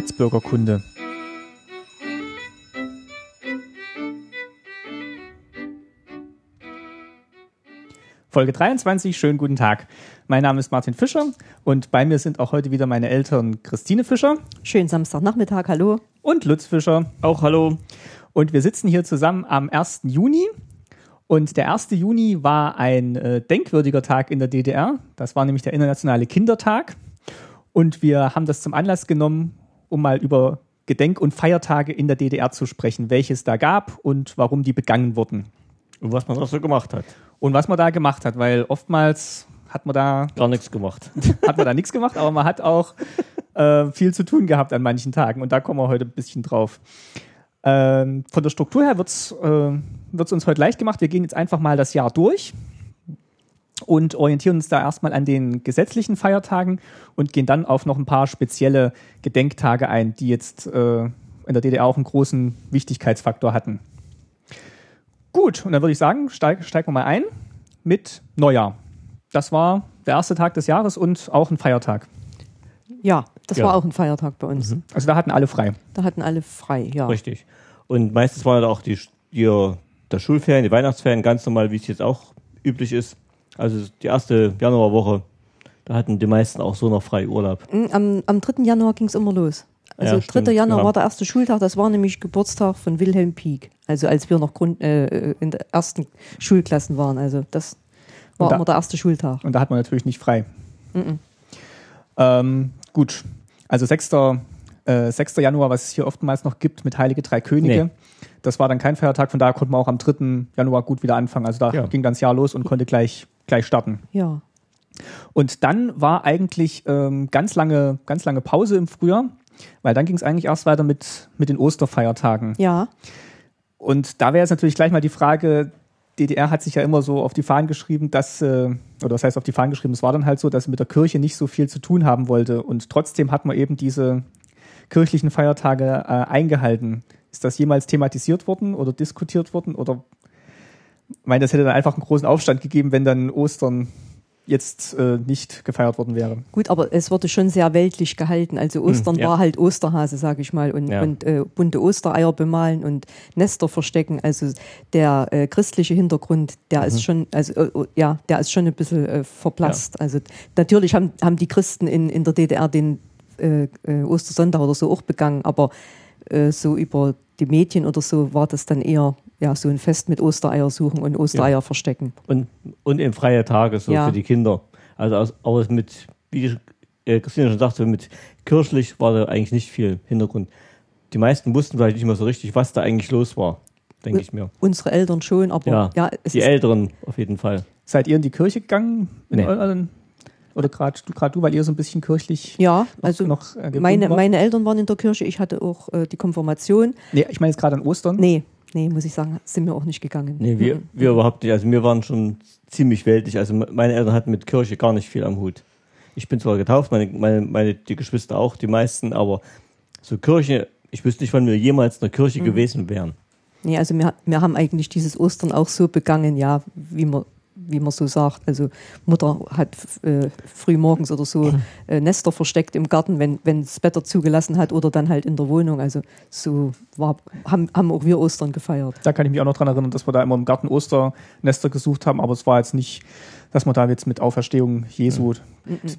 Staatsbürgerkunde. Folge 23, schönen guten Tag. Mein Name ist Martin Fischer und bei mir sind auch heute wieder meine Eltern Christine Fischer. Schönen Samstagnachmittag, hallo. Und Lutz Fischer. Auch hallo. Und wir sitzen hier zusammen am 1. Juni. Und der 1. Juni war ein äh, denkwürdiger Tag in der DDR. Das war nämlich der Internationale Kindertag. Und wir haben das zum Anlass genommen, um mal über Gedenk- und Feiertage in der DDR zu sprechen, welche es da gab und warum die begangen wurden. Und was man da so gemacht hat. Und was man da gemacht hat, weil oftmals hat man da Gar nichts gemacht. hat man da nichts gemacht, aber man hat auch äh, viel zu tun gehabt an manchen Tagen und da kommen wir heute ein bisschen drauf. Ähm, von der Struktur her wird es äh, wird's uns heute leicht gemacht. Wir gehen jetzt einfach mal das Jahr durch und orientieren uns da erstmal an den gesetzlichen Feiertagen und gehen dann auf noch ein paar spezielle Gedenktage ein, die jetzt äh, in der DDR auch einen großen Wichtigkeitsfaktor hatten. Gut, und dann würde ich sagen, steig, steigen wir mal ein mit Neujahr. Das war der erste Tag des Jahres und auch ein Feiertag. Ja, das Ja. war auch ein Feiertag bei uns. Also da hatten alle frei. Da hatten alle frei, ja. Richtig. Und meistens waren da auch die, die der Schulferien, die Weihnachtsferien ganz normal, wie es jetzt auch üblich ist. Also die erste Januarwoche, da hatten die meisten auch so noch frei Urlaub. Mm, Am, am 3. Januar ging es immer los. Also Ja, 3. stimmt, Januar genau. war der erste Schultag, das war nämlich Geburtstag von Wilhelm Pieck. Also als wir noch Grund, äh, in der ersten Schulklassen waren. Also das war da- immer der erste Schultag. Und da hat man natürlich nicht frei. Mhm. Ähm, gut, also 6. Äh, 6. Januar, was es hier oftmals noch gibt mit Heilige Drei Könige. Nee. Das war dann kein Feiertag, von daher konnte man auch am 3. Januar gut wieder anfangen. Also da Ja. ging dann das Jahr los und konnte gleich, gleich starten. Ja. Und dann war eigentlich ähm, ganz, lange, ganz lange Pause im Frühjahr, weil dann ging es eigentlich erst weiter mit, mit den Osterfeiertagen. Ja. Und da wäre jetzt natürlich gleich mal die Frage, DDR hat sich ja immer so auf die Fahnen geschrieben, dass, äh, oder das heißt auf die Fahnen geschrieben, es war dann halt so, dass sie mit der Kirche nicht so viel zu tun haben wollte. Und trotzdem hat man eben diese kirchlichen Feiertage äh, eingehalten. Ist das jemals thematisiert worden oder diskutiert worden? Oder ich meine, das hätte dann einfach einen großen Aufstand gegeben, wenn dann Ostern jetzt äh, nicht gefeiert worden wäre. Gut, aber es wurde schon sehr weltlich gehalten. Also Ostern ja. war halt Osterhase, sage ich mal, und, Ja. und äh, bunte Ostereier bemalen und Nester verstecken. Also der äh, christliche Hintergrund, der ist schon, also äh, äh, ja, der ist schon ein bisschen äh, verblasst. Also natürlich haben, haben die Christen in, in der DDR den äh, Ostersonntag oder so auch begangen, aber so über die Medien oder so war das dann eher ja so ein Fest mit Ostereier suchen und Ostereier verstecken. Und, und eben freie Tage so Ja. für die Kinder. Also aus, aber mit, wie äh, Christine schon sagte, mit kirchlich war da eigentlich nicht viel Hintergrund. Die meisten wussten vielleicht nicht mehr so richtig, was da eigentlich los war, denke ich mir. Unsere Eltern schon, aber Ja, ja, es die ist Älteren auf jeden Fall. Seid ihr in die Kirche gegangen? In Nee. euren, oder gerade du, grad du, weil ihr so ein bisschen kirchlich Ja, also noch äh, gebunden meine, meine Eltern waren in der Kirche, ich hatte auch äh, die Konfirmation. Nee, ich meine jetzt gerade an Ostern. Nee, nee, muss ich sagen, sind wir auch nicht gegangen. Nee, wir, Mhm. wir überhaupt nicht. Also wir waren schon ziemlich weltlich. Also me- meine Eltern hatten mit Kirche gar nicht viel am Hut. Ich bin zwar getauft, meine, meine, meine die Geschwister auch, die meisten, aber so Kirche, ich wüsste nicht, wann wir jemals in der Mhm. Kirche gewesen wären. Nee, also wir, wir haben eigentlich dieses Ostern auch so begangen, ja, wie man, wie man so sagt. Also Mutter hat äh, früh morgens oder so äh, Nester versteckt im Garten, wenn das Wetter zugelassen hat oder dann halt in der Wohnung. Also so war, haben, haben auch wir Ostern gefeiert. Da kann ich mich auch noch dran erinnern, dass wir da immer im Garten Osternester gesucht haben, aber es war jetzt nicht, dass man da jetzt mit Auferstehung Jesu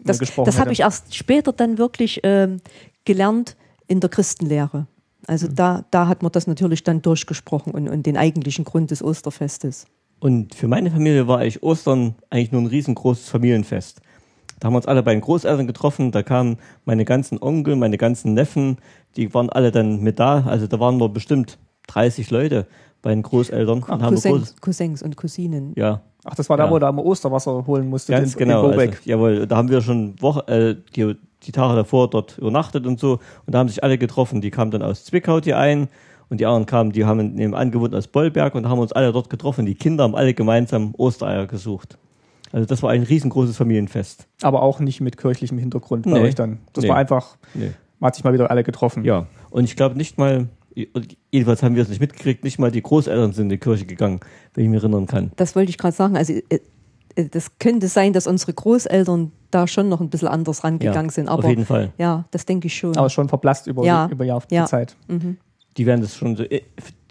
Das, gesprochen das habe ich erst später dann wirklich ähm, gelernt in der Christenlehre. Also Mhm. da, da hat man das natürlich dann durchgesprochen und, und den eigentlichen Grund des Osterfestes. Und für meine Familie war eigentlich Ostern eigentlich nur ein riesengroßes Familienfest. Da haben wir uns alle bei den Großeltern getroffen, da kamen meine ganzen Onkel, meine ganzen Neffen, die waren alle dann mit da. Also da waren wir bestimmt 30 Leute bei den Großeltern. und haben wir Cousins, groß, Cousins und Cousinen. ja, Ach, das war da, Ja. wo da immer Osterwasser holen musste. Ganz den, genau. Den Also, jawohl, da haben wir schon Woche, äh, die, die Tage davor dort übernachtet und so. Und da haben sich alle getroffen. Die kamen dann aus Zwickau die einen und die anderen kamen, die haben nebenan gewohnt aus Bollberg und haben uns alle dort getroffen. Die Kinder haben alle gemeinsam Ostereier gesucht. Also das war ein riesengroßes Familienfest. aber auch nicht mit kirchlichem Hintergrund bei Nee. euch dann. Das Nee. war einfach, Nee. man hat sich mal wieder alle getroffen. Ja. Und ich glaube nicht mal, jedenfalls haben wir es nicht mitgekriegt, nicht mal die Großeltern sind in die Kirche gegangen, wenn ich mich erinnern kann. Das wollte ich gerade sagen. Also äh, äh, das könnte sein, dass unsere Großeltern da schon noch ein bisschen anders rangegangen Ja, sind. auf Aber jeden Fall. ja, das denke ich schon. Aber schon verblasst über, Ja. über Jahr Ja. Zeit. Die werden das schon so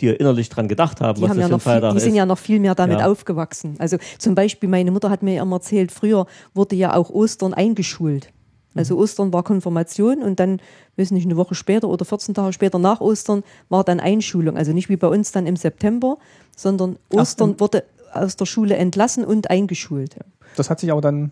dir innerlich dran gedacht haben, Die, was haben das ja für ein noch viel, Feiertag die sind ist. ja noch viel mehr damit Ja. aufgewachsen. Also zum Beispiel, meine Mutter hat mir immer erzählt, früher wurde ja auch Ostern eingeschult. Also Mhm. Ostern war Konfirmation und dann, weiß nicht, eine Woche später oder 14 Tage später nach Ostern war dann Einschulung. Also nicht wie bei uns dann im September, sondern Ostern wurde aus der Schule entlassen und eingeschult. Das hat sich aber dann,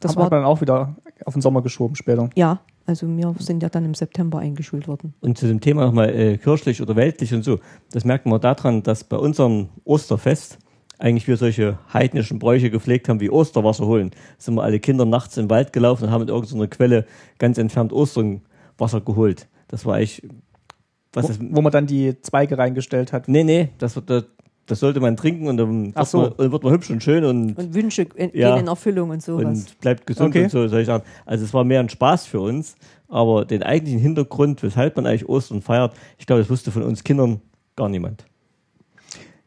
Das hat man war, dann auch wieder auf den Sommer geschoben später. ja, also wir sind ja dann im September eingeschult worden. Und zu dem Thema nochmal äh, kirchlich oder weltlich und so, das merkt man daran, dass bei unserem Osterfest eigentlich wir solche heidnischen Bräuche gepflegt haben, wie Osterwasser holen. Da sind wir alle Kinder nachts im Wald gelaufen und haben in irgendeiner Quelle ganz entfernt Osternwasser geholt. Das war eigentlich, was Wo, das, wo man dann die Zweige reingestellt hat. nee, nee, das, wird- das, das sollte man trinken und dann Ach wird, so. man, und wird man hübsch und schön und, Und Wünsche in, Ja. gehen in Erfüllung und sowas. und bleibt gesund Okay. und so, soll ich sagen. Also es war mehr ein Spaß für uns, aber den eigentlichen Hintergrund, weshalb man eigentlich Ostern feiert, ich glaube, das wusste von uns Kindern gar niemand.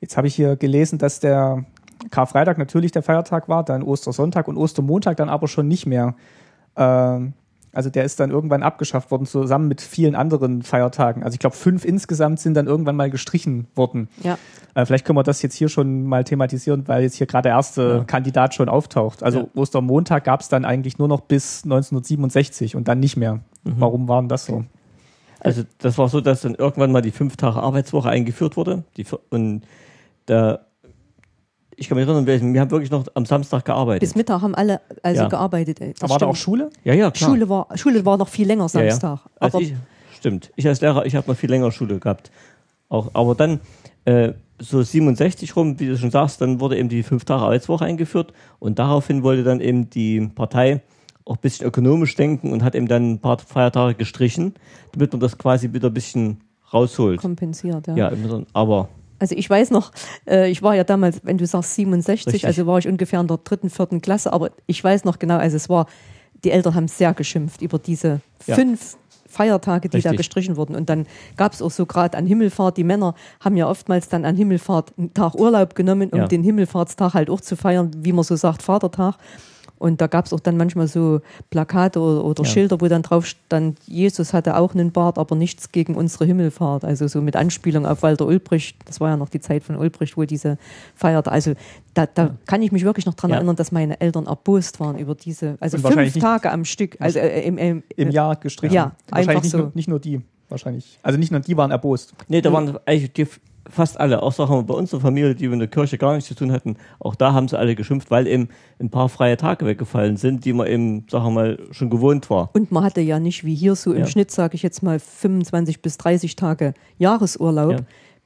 Jetzt habe ich hier gelesen, dass der Karfreitag natürlich der Feiertag war, dann Ostersonntag und Ostermontag dann aber schon nicht mehr. Ähm, also der ist dann irgendwann abgeschafft worden, zusammen mit vielen anderen Feiertagen. Also ich glaube, fünf insgesamt sind dann irgendwann mal gestrichen worden. ja. Äh, vielleicht können wir das jetzt hier schon mal thematisieren, weil jetzt hier gerade der erste Ja. Kandidat schon auftaucht. Also Ja. Ostermontag gab es dann eigentlich nur noch bis 1967 und dann nicht mehr. Mhm. Warum war denn das so? Also das war so, dass dann irgendwann mal die fünf Tage Arbeitswoche eingeführt wurde. Die, und da, ich kann mich erinnern, wir, wir haben wirklich noch am Samstag gearbeitet. Bis Mittag haben alle also Ja. gearbeitet. ey. Das Aber war da auch stimmt. Schule? ja, ja, klar. Schule war, Schule war noch viel länger ja, ja. Samstag. Also Aber ich, stimmt. Ich als Lehrer, ich habe noch viel länger Schule gehabt. Auch, aber dann äh, so 67 rum, wie du schon sagst, dann wurde eben die fünf Tage Arbeitswoche eingeführt und daraufhin wollte dann eben die Partei auch ein bisschen ökonomisch denken und hat eben dann ein paar Feiertage gestrichen, damit man das quasi wieder ein bisschen rausholt. kompensiert, ja. Ja, aber Also ich weiß noch, äh, ich war ja damals, wenn du sagst 67, Richtig. also war ich ungefähr in der dritten, vierten Klasse, aber ich weiß noch genau, also es war, die Eltern haben sehr geschimpft über diese Ja. fünf Feiertage, die da Richtig. gestrichen wurden. Und dann gab es auch so gerade an Himmelfahrt, die Männer haben ja oftmals dann an Himmelfahrt einen Tag Urlaub genommen, um Ja. den Himmelfahrtstag halt auch zu feiern, wie man so sagt, Vatertag. Und da gab es auch dann manchmal so Plakate oder, oder Ja. Schilder, wo dann drauf stand, Jesus hatte auch einen Bart, aber nichts gegen unsere Himmelfahrt. Also so mit Anspielung auf Walter Ulbricht. Das war ja noch die Zeit von Ulbricht, wo diese feierte. Also da, da kann ich mich wirklich noch dran Ja. erinnern, dass meine Eltern erbost waren über diese, also Und fünf Tage am Stück. Also äh, im, im, Im äh, Jahr gestrichen. Ja, wahrscheinlich einfach nicht, so. nur, nicht nur die. Wahrscheinlich. Also nicht nur die waren erbost. Nee, da waren eigentlich die, fast alle, auch sagen wir bei unserer Familie, die mit der Kirche gar nichts zu tun hatten, auch da haben sie alle geschimpft, weil eben ein paar freie Tage weggefallen sind, die man eben, sagen wir mal, schon gewohnt war. Und man hatte ja nicht wie hier so im Ja. Schnitt, sage ich jetzt mal, 25 bis 30 Tage Jahresurlaub. Ja.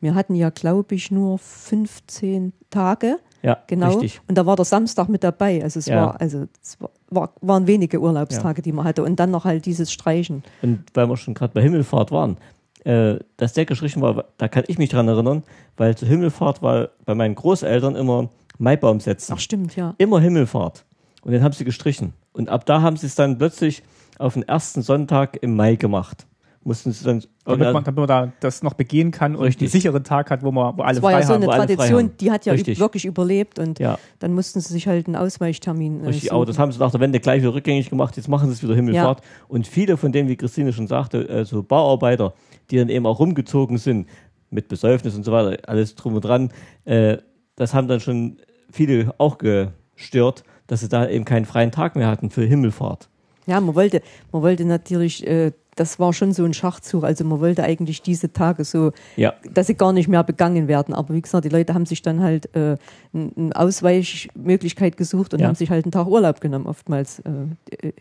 Wir hatten ja, glaube ich, nur 15 Tage. Ja, Genau. richtig. Und da war der Samstag mit dabei. Also es Ja. war, also es war, war, waren wenige Urlaubstage, die man hatte. Und dann noch halt dieses Streichen. Und weil wir schon gerade bei Himmelfahrt waren, äh, dass der gestrichen war, da kann ich mich dran erinnern, weil zur Himmelfahrt war bei meinen Großeltern immer Maibaum setzen. Ach stimmt, ja. Immer Himmelfahrt. Und den haben sie gestrichen. Und ab da haben sie es dann plötzlich auf den ersten Sonntag im Mai gemacht. Mussten sie dann. Damit man, damit man da das noch begehen kann und Richtig. einen sicheren Tag hat, wo, man, wo alle Das war frei ja so eine Tradition, die hat ja Richtig. wirklich überlebt und ja, dann mussten sie sich halt einen Ausweichtermin äh, richtig. suchen. Aber das haben sie nach der Wende gleich wieder rückgängig gemacht. Jetzt machen sie es wieder Himmelfahrt. Und viele von denen, wie Christine schon sagte, so Bauarbeiter, die dann eben auch rumgezogen sind, mit Besäufnis und so weiter, alles drum und dran, äh, das haben dann schon viele auch gestört, dass sie da eben keinen freien Tag mehr hatten für Himmelfahrt. Ja, man wollte, man wollte natürlich, äh, das war schon so ein Schachzug. Also man wollte eigentlich diese Tage so, Ja, dass sie gar nicht mehr begangen werden. Aber wie gesagt, die Leute haben sich dann halt äh, eine Ausweichmöglichkeit gesucht und Ja. haben sich halt einen Tag Urlaub genommen, oftmals äh, äh,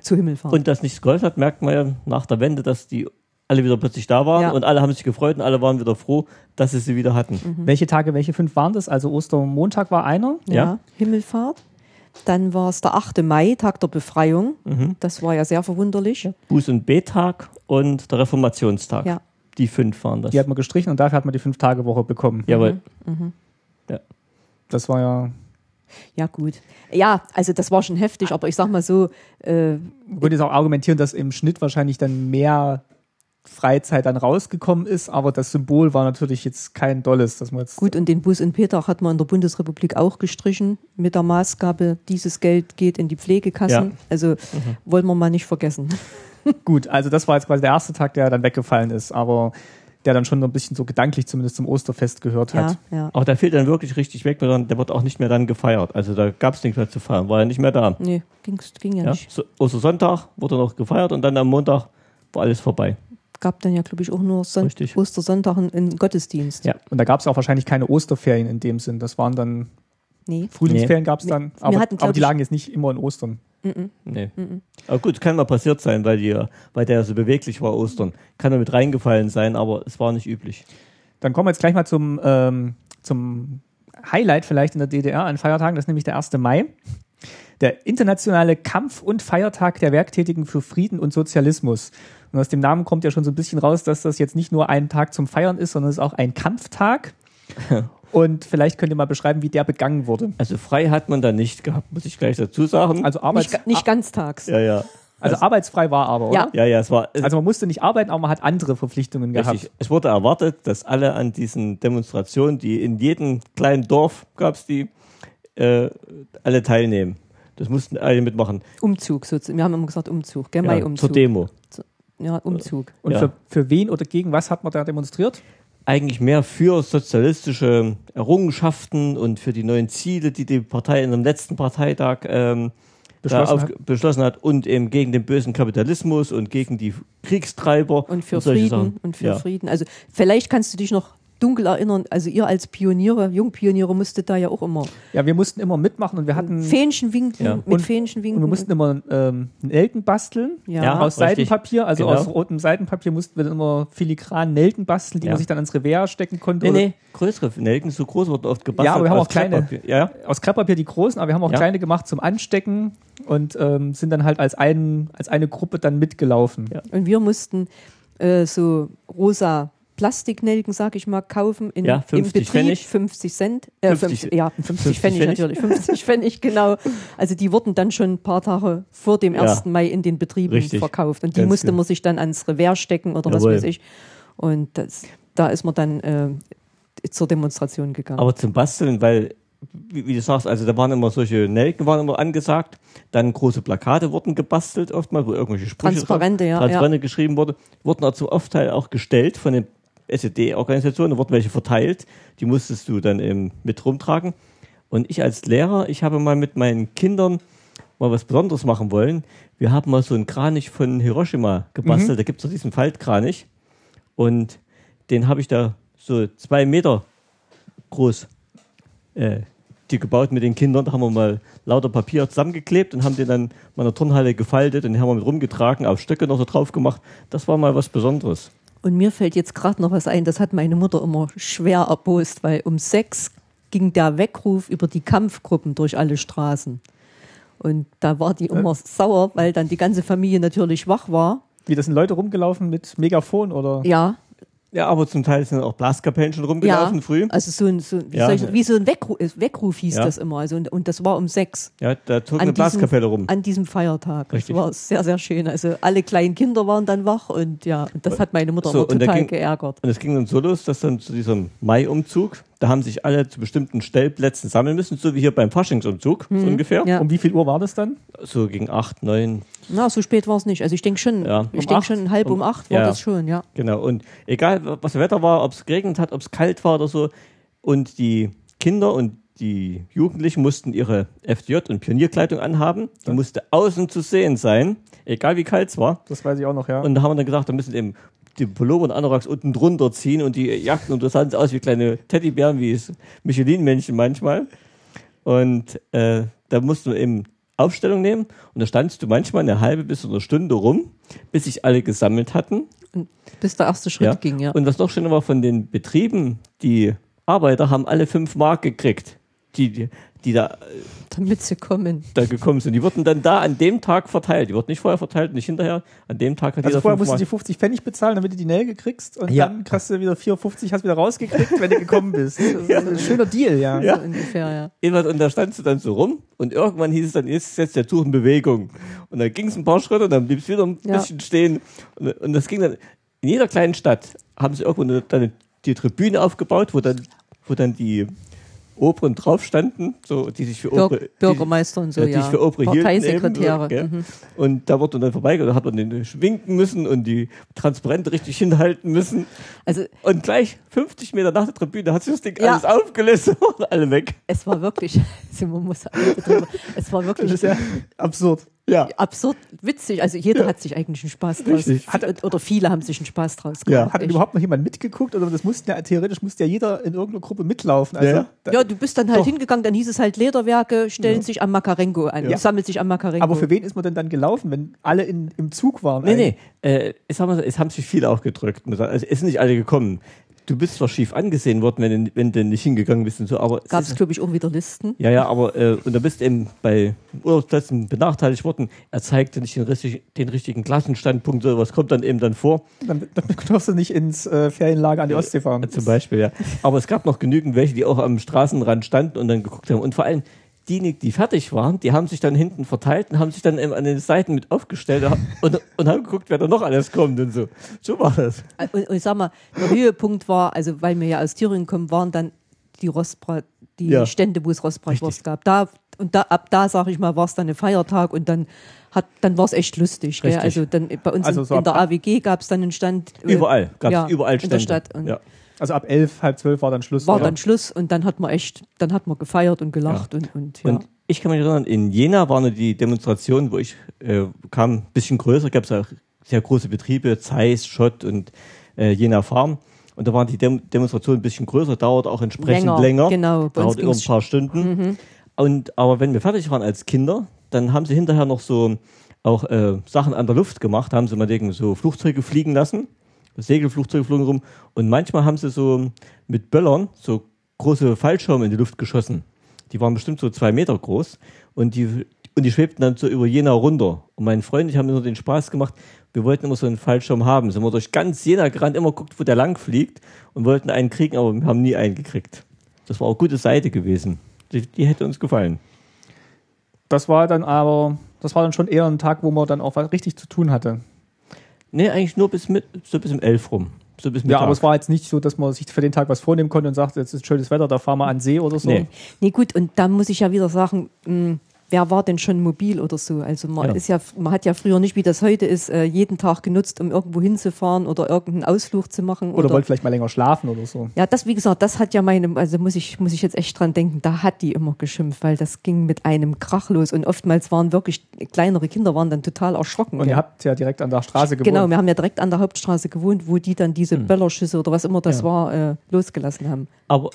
zu Himmelfahrt. Und dass nichts geholfen hat, merkt man ja nach der Wende, dass die alle wieder plötzlich da waren Ja. und alle haben sich gefreut und alle waren wieder froh, dass sie sie wieder hatten. Mhm. Welche Tage, welche fünf waren das? Also Ostermontag war einer. ja, ja. Himmelfahrt. Dann war es der 8. Mai, Tag der Befreiung. Mhm. Das war ja sehr verwunderlich. Buß- und Bettag und der Reformationstag. Ja. Die fünf waren das. Die hat man gestrichen und dafür hat man die Fünf-Tage-Woche bekommen. Jawohl. Das war ja. Ja, gut. Ja, also das war schon heftig, aber ich sag mal so, äh, Man könnte jetzt auch argumentieren, dass im Schnitt wahrscheinlich dann mehr Freizeit dann rausgekommen ist, aber das Symbol war natürlich jetzt kein dolles, dass man jetzt Gut, und den Bus in Petach hat man in der Bundesrepublik auch gestrichen mit der Maßgabe, dieses Geld geht in die Pflegekassen. Ja. Also wollen wir mal nicht vergessen. gut. Also das war jetzt quasi der erste Tag, der dann weggefallen ist, aber der dann schon so ein bisschen so gedanklich zumindest zum Osterfest gehört hat. Ja, ja. Aber der fehlt dann wirklich richtig weg, weil dann- der wird auch nicht mehr dann gefeiert. Also da gab es nichts mehr zu feiern, war ja nicht mehr da. Nee, ging's, ging ja, Ja? nicht. So, Ostersonntag wurde noch gefeiert und dann am Montag war alles vorbei. Gab dann ja, glaube ich, auch nur Son Richtig. Ostersonntag einen- Gottesdienst. Ja. Und da gab es auch wahrscheinlich keine Osterferien in dem Sinn. Das waren dann Nee. Frühlingsferien gab es dann, aber, hatten, aber die lagen jetzt nicht immer in Ostern. Nee. Aber gut, kann mal passiert sein, weil, die, weil der so beweglich war Ostern. Kann er mit reingefallen sein, aber es war nicht üblich. Dann kommen wir jetzt gleich mal zum, ähm, zum Highlight vielleicht in der DDR an Feiertagen, das ist nämlich der 1. Mai. Der internationale Kampf- und Feiertag der Werktätigen für Frieden und Sozialismus. Und aus dem Namen kommt ja schon so ein bisschen raus, dass das jetzt nicht nur ein Tag zum Feiern ist, sondern es ist auch ein Kampftag. Und vielleicht könnt ihr mal beschreiben, wie der begangen wurde. Also frei hat man da nicht gehabt, muss ich gleich dazu sagen. Also, Arbeits Nicht, nicht ganztags. ja, ja. also arbeitsfrei war aber, Ja. oder? Ja, ja, es war. Es, Also man musste nicht arbeiten, aber man hat andere Verpflichtungen gehabt. richtig, es wurde erwartet, dass alle an diesen Demonstrationen, die in jedem kleinen Dorf gab es die, äh, alle teilnehmen. Das mussten alle mitmachen. Umzug, sozusagen. wir haben immer gesagt Umzug, gell? Ja, zur Mai-Umzug. Demo. Ja, Umzug. Und Ja. für, für wen oder gegen was hat man da demonstriert? eigentlich mehr für sozialistische Errungenschaften und für die neuen Ziele, die die Partei in dem letzten Parteitag ähm, Beschlossen auf, beschlossen hat und eben gegen den bösen Kapitalismus und gegen die Kriegstreiber Und für solche Frieden Sachen. und für ja. Frieden. Also vielleicht kannst du dich noch dunkel erinnern, also ihr als Pioniere, Jungpioniere musstet da ja auch immer Ja, wir mussten immer mitmachen und wir hatten Fähnchen winken, Ja. mit Und- Fähnchen und wir mussten immer ähm, Nelken basteln. ja. Aus richtig. Seidenpapier, also Genau. aus rotem Seidenpapier mussten wir dann immer filigran Nelken basteln, die Ja. man sich dann ans Revers stecken konnte. Nee, nee, größere Nelken, so groß wurden oft gebastelt. Ja, aber wir haben aus auch kleine. Krepppapier. Ja, Aus Krepppapier die großen, aber wir haben auch Ja. kleine gemacht zum Anstecken und ähm, sind dann halt als, ein, als eine Gruppe dann mitgelaufen. Ja. Und wir mussten äh, so rosa Plastiknelken, sag ich mal, kaufen in, Ja, im 50 Betrieb. Pfennig. 50 Cent. Äh, 50 50, ja, 50, 50 Pfennig, Pfennig. natürlich. 50 Pfennig, genau. Also die wurden dann schon ein paar Tage vor dem Ja. 1. Mai in den Betrieben Richtig. verkauft. Und die musste genau. man sich dann ans Revers stecken oder Jawohl. was weiß ich. Und das, da ist man dann äh, zur Demonstration gegangen. aber zum Basteln, weil, wie, wie du sagst, also da waren immer solche Nelken waren immer angesagt, dann große Plakate wurden gebastelt oftmal, wo irgendwelche Sprüche Transparente, drauf, ja, Transparente geschrieben wurde, wurden dazu oft halt auch gestellt von den SED-Organisationen, da wurden welche verteilt, die musstest du dann eben mit rumtragen. Und ich als Lehrer, ich habe mal mit meinen Kindern mal was Besonderes machen wollen. Wir haben mal so einen Kranich von Hiroshima gebastelt, da gibt es doch diesen Faltkranich. Und den habe ich da so zwei Meter groß äh, die gebaut mit den Kindern. Da haben wir mal lauter Papier zusammengeklebt und haben den dann in der Turnhalle gefaltet und den haben wir mit rumgetragen, auf Stöcke noch so drauf gemacht. Das war mal was Besonderes. Und mir fällt jetzt gerade noch was ein, das hat meine Mutter immer schwer erbost, weil um sechs ging der Weckruf über die Kampfgruppen durch alle Straßen. Und da war die immer sauer, weil dann die ganze Familie natürlich wach war. Wie, das sind Leute rumgelaufen mit Megafon oder? Ja, Ja, aber zum Teil sind auch Blaskapellen schon rumgelaufen ja. früh. Also so ein, so, wie, Ja. ich, wie so ein Weckruf, Weckruf hieß Ja. das immer. Also und, und das war um sechs. Ja, da zog An eine diesem, Blaskapelle rum. an diesem Feiertag. Richtig. Das war sehr, sehr schön. Also alle kleinen Kinder waren dann wach und ja, und das hat meine Mutter So, total ging- geärgert. Und es ging dann so los, dass dann zu diesem Mai-Umzug, da haben sich alle zu bestimmten Stellplätzen sammeln müssen, so wie hier beim Faschingsumzug so ungefähr. Mhm. Ja. Um wie viel Uhr war das dann? So gegen acht, neun, Na, so spät war es nicht. Also ich denke schon, Ja. ich Um denke acht? schon halb um, Um- acht war ja. das schon, ja. Genau, und egal was das Wetter war, ob es geregnet hat, ob es kalt war oder so, und die Kinder und die Jugendlichen mussten ihre FDJ- und Pionierkleidung anhaben. Die musste außen zu sehen sein, egal wie kalt es war. Das weiß ich auch noch, ja. Und da haben wir dann gesagt, da müssen eben die Pullover und Anoraks unten drunter ziehen und die Jacken und das sahen aus wie kleine Teddybären, wie es Michelin-Männchen manchmal. Und äh, da mussten wir eben Aufstellung nehmen und da standst du manchmal eine halbe bis eine Stunde rum, bis sich alle gesammelt hatten. Und bis der erste Schritt Ja. ging, ja. Und was noch schöner war, von den Betrieben, die Arbeiter haben alle fünf Mark gekriegt, die, die, die da, Damit sie kommen. da gekommen sind. Die wurden dann da an dem Tag verteilt. Die wurden nicht vorher verteilt, nicht hinterher. An dem Tag hat Also jeder vorher musst du die 50 Pfennig bezahlen, damit du die Nelke kriegst und Ja. dann kriegst du wieder 4,50, hast wieder rausgekriegt, wenn du gekommen bist. Das ist ein schöner Deal, ja. Ja. So ungefähr, ja. Jedenfalls, Und da standst du dann so rum und irgendwann hieß es dann, jetzt setzt der Zug in Bewegung. Und dann ging es ein paar Schritte und dann blieb es wieder ein Ja. bisschen stehen. Und, und das ging dann in jeder kleinen Stadt haben sie irgendwo eine, eine, die Tribüne aufgebaut, wo dann, wo dann die Oberen drauf standen, so, die sich für Bür Obere, Bürgermeister und so, die, die ja. sich für Obere Parteisekretäre. hielten. eben, Mhm. Und da wurde dann vorbeigegangen, da hat man den schwinken müssen und die Transparente richtig hinhalten müssen. Also Und gleich 50 Meter nach der Tribüne hat sich das Ding Ja. alles aufgelöst und alle weg. es war wirklich, also man muss es war Das wirklich ist ja absurd. Ja. absurd witzig. Also jeder hat sich eigentlich einen Spaß draus. Richtig. Hat, oder viele haben sich einen Spaß draus Ja. gemacht. Hat denn überhaupt noch jemand mitgeguckt? Oder das musste ja, theoretisch musste ja jeder in irgendeiner Gruppe mitlaufen. Also, Ja. Ja, du bist dann halt Doch. hingegangen, dann hieß es halt, Lederwerke stellen sich am Makarengo an, Ja. sammelt sich am Makarengo. aber für wen ist man denn dann gelaufen, wenn alle in, im Zug waren? Nee, nee, äh, es, haben, es haben sich viele auch gedrückt. Also, es sind nicht alle gekommen. Du bist zwar schief angesehen worden, wenn, du- wenn du nicht hingegangen bist und so, aber. es Gab es, glaube ich, auch wieder Listen. Ja, ja, aber und da bist eben bei Urlaubsplätzen benachteiligt worden. Er zeigte nicht den, richtig, den richtigen Klassenstandpunkt, so was kommt dann eben dann vor. Dann, dann darfst du nicht ins äh, Ferienlager an die Ostsee fahren. Zum Beispiel, ja. Aber es gab noch genügend welche, die auch am Straßenrand standen und dann geguckt haben. Und vor allem die, die fertig waren, die haben sich dann hinten verteilt und haben sich dann an den Seiten mit aufgestellt und, und haben geguckt, wer da noch alles kommt und so. So war das. Und, und ich sag mal, der Höhepunkt war, also weil wir ja aus Thüringen kommen, waren dann die Rostbrat, die Ja. Stände, wo es Rostbratwurst gab. Da, und da, ab da, sag ich mal, war es dann ein Feiertag und dann hat, dann war es echt lustig. Also dann bei uns Also in, so in der ab- AWG gab es dann einen Stand. äh, Überall. Gab es ja, überall in der Stände. Stadt. Und ja. Also ab elf, halb zwölf war dann Schluss. war oder? dann Schluss und dann hat man echt, dann hat man gefeiert und gelacht und, und ja. Und ich kann mich erinnern, in Jena war eine die Demonstration, wo ich äh, kam, ein bisschen größer, gab es auch sehr große Betriebe, Zeiss, Schott und äh, Jena Farm. Und da waren die Dem Demonstrationen ein bisschen größer, dauert auch entsprechend Länger, länger. genau. Bei uns Dauert immer ein paar Stunden. Und, aber wenn wir fertig waren als Kinder, dann haben sie hinterher noch so auch äh, Sachen an der Luft gemacht, haben sie mal so Flugzeuge fliegen lassen. Segelflugzeuge flogen rum. Und manchmal haben sie so mit Böllern so große Fallschirme in die Luft geschossen. Die waren bestimmt so zwei Meter groß und die, und die schwebten dann so über Jena runter. Und mein Freund und ich haben immer den Spaß gemacht, wir wollten immer so einen Fallschirm haben. Sind wir durch ganz Jena gerannt, immer guckt, wo der lang fliegt und wollten einen kriegen, aber wir haben nie einen gekriegt. Das war auch gute Seite gewesen. Die, die hätte uns gefallen. Das war dann aber, das war dann schon eher ein Tag, wo man dann auch was richtig zu tun hatte. Nee, eigentlich nur bis mit, so bis um elf rum. So bis Ja, aber es war jetzt nicht so, dass man sich für den Tag was vornehmen konnte und sagt, jetzt ist schönes Wetter, da fahren wir an den See oder so. Nee. Nee, gut, und da muss ich ja wieder sagen, mh, wer war denn schon mobil oder so? Also man Ja. ist ja, man hat ja früher nicht, wie das heute ist, äh, jeden Tag genutzt, um irgendwo hinzufahren oder irgendeinen Ausflug zu machen. Oder wollte vielleicht mal länger schlafen oder so. ja, das, wie gesagt, das hat ja meine, also muss ich, muss ich jetzt echt dran denken, da hat die immer geschimpft, weil das ging mit einem Krach los und oftmals waren wirklich kleinere Kinder waren dann total erschrocken. Und gell? ihr habt ja direkt an der Straße gewohnt. Genau, wir haben ja direkt an der Hauptstraße gewohnt, wo die dann diese Böllerschüsse oder was immer das Ja. war, äh, losgelassen haben. Aber,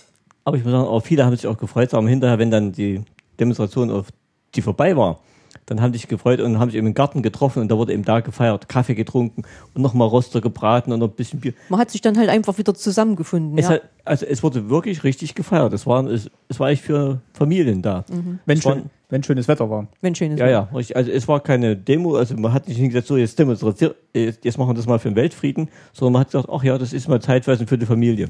aber ich muss sagen, auch viele haben sich auch gefreut, aber hinterher, wenn dann die Demonstration auf die vorbei war, dann haben sich gefreut und haben sich eben im Garten getroffen und da wurde eben da gefeiert, Kaffee getrunken und nochmal Roster gebraten und noch ein bisschen Bier. Man hat sich dann halt einfach wieder zusammengefunden. Es ja. hat, also es wurde wirklich richtig gefeiert. Es war, es, es war echt für Familien da. wenn, es war- schön, wenn schönes Wetter war. wenn schönes Ja, ja, richtig. Also es war keine Demo, also man hat nicht gesagt, so jetzt demonstrieren, jetzt machen wir das mal für den Weltfrieden, sondern man hat gesagt, ach ja, das ist mal zeitweise für die Familie.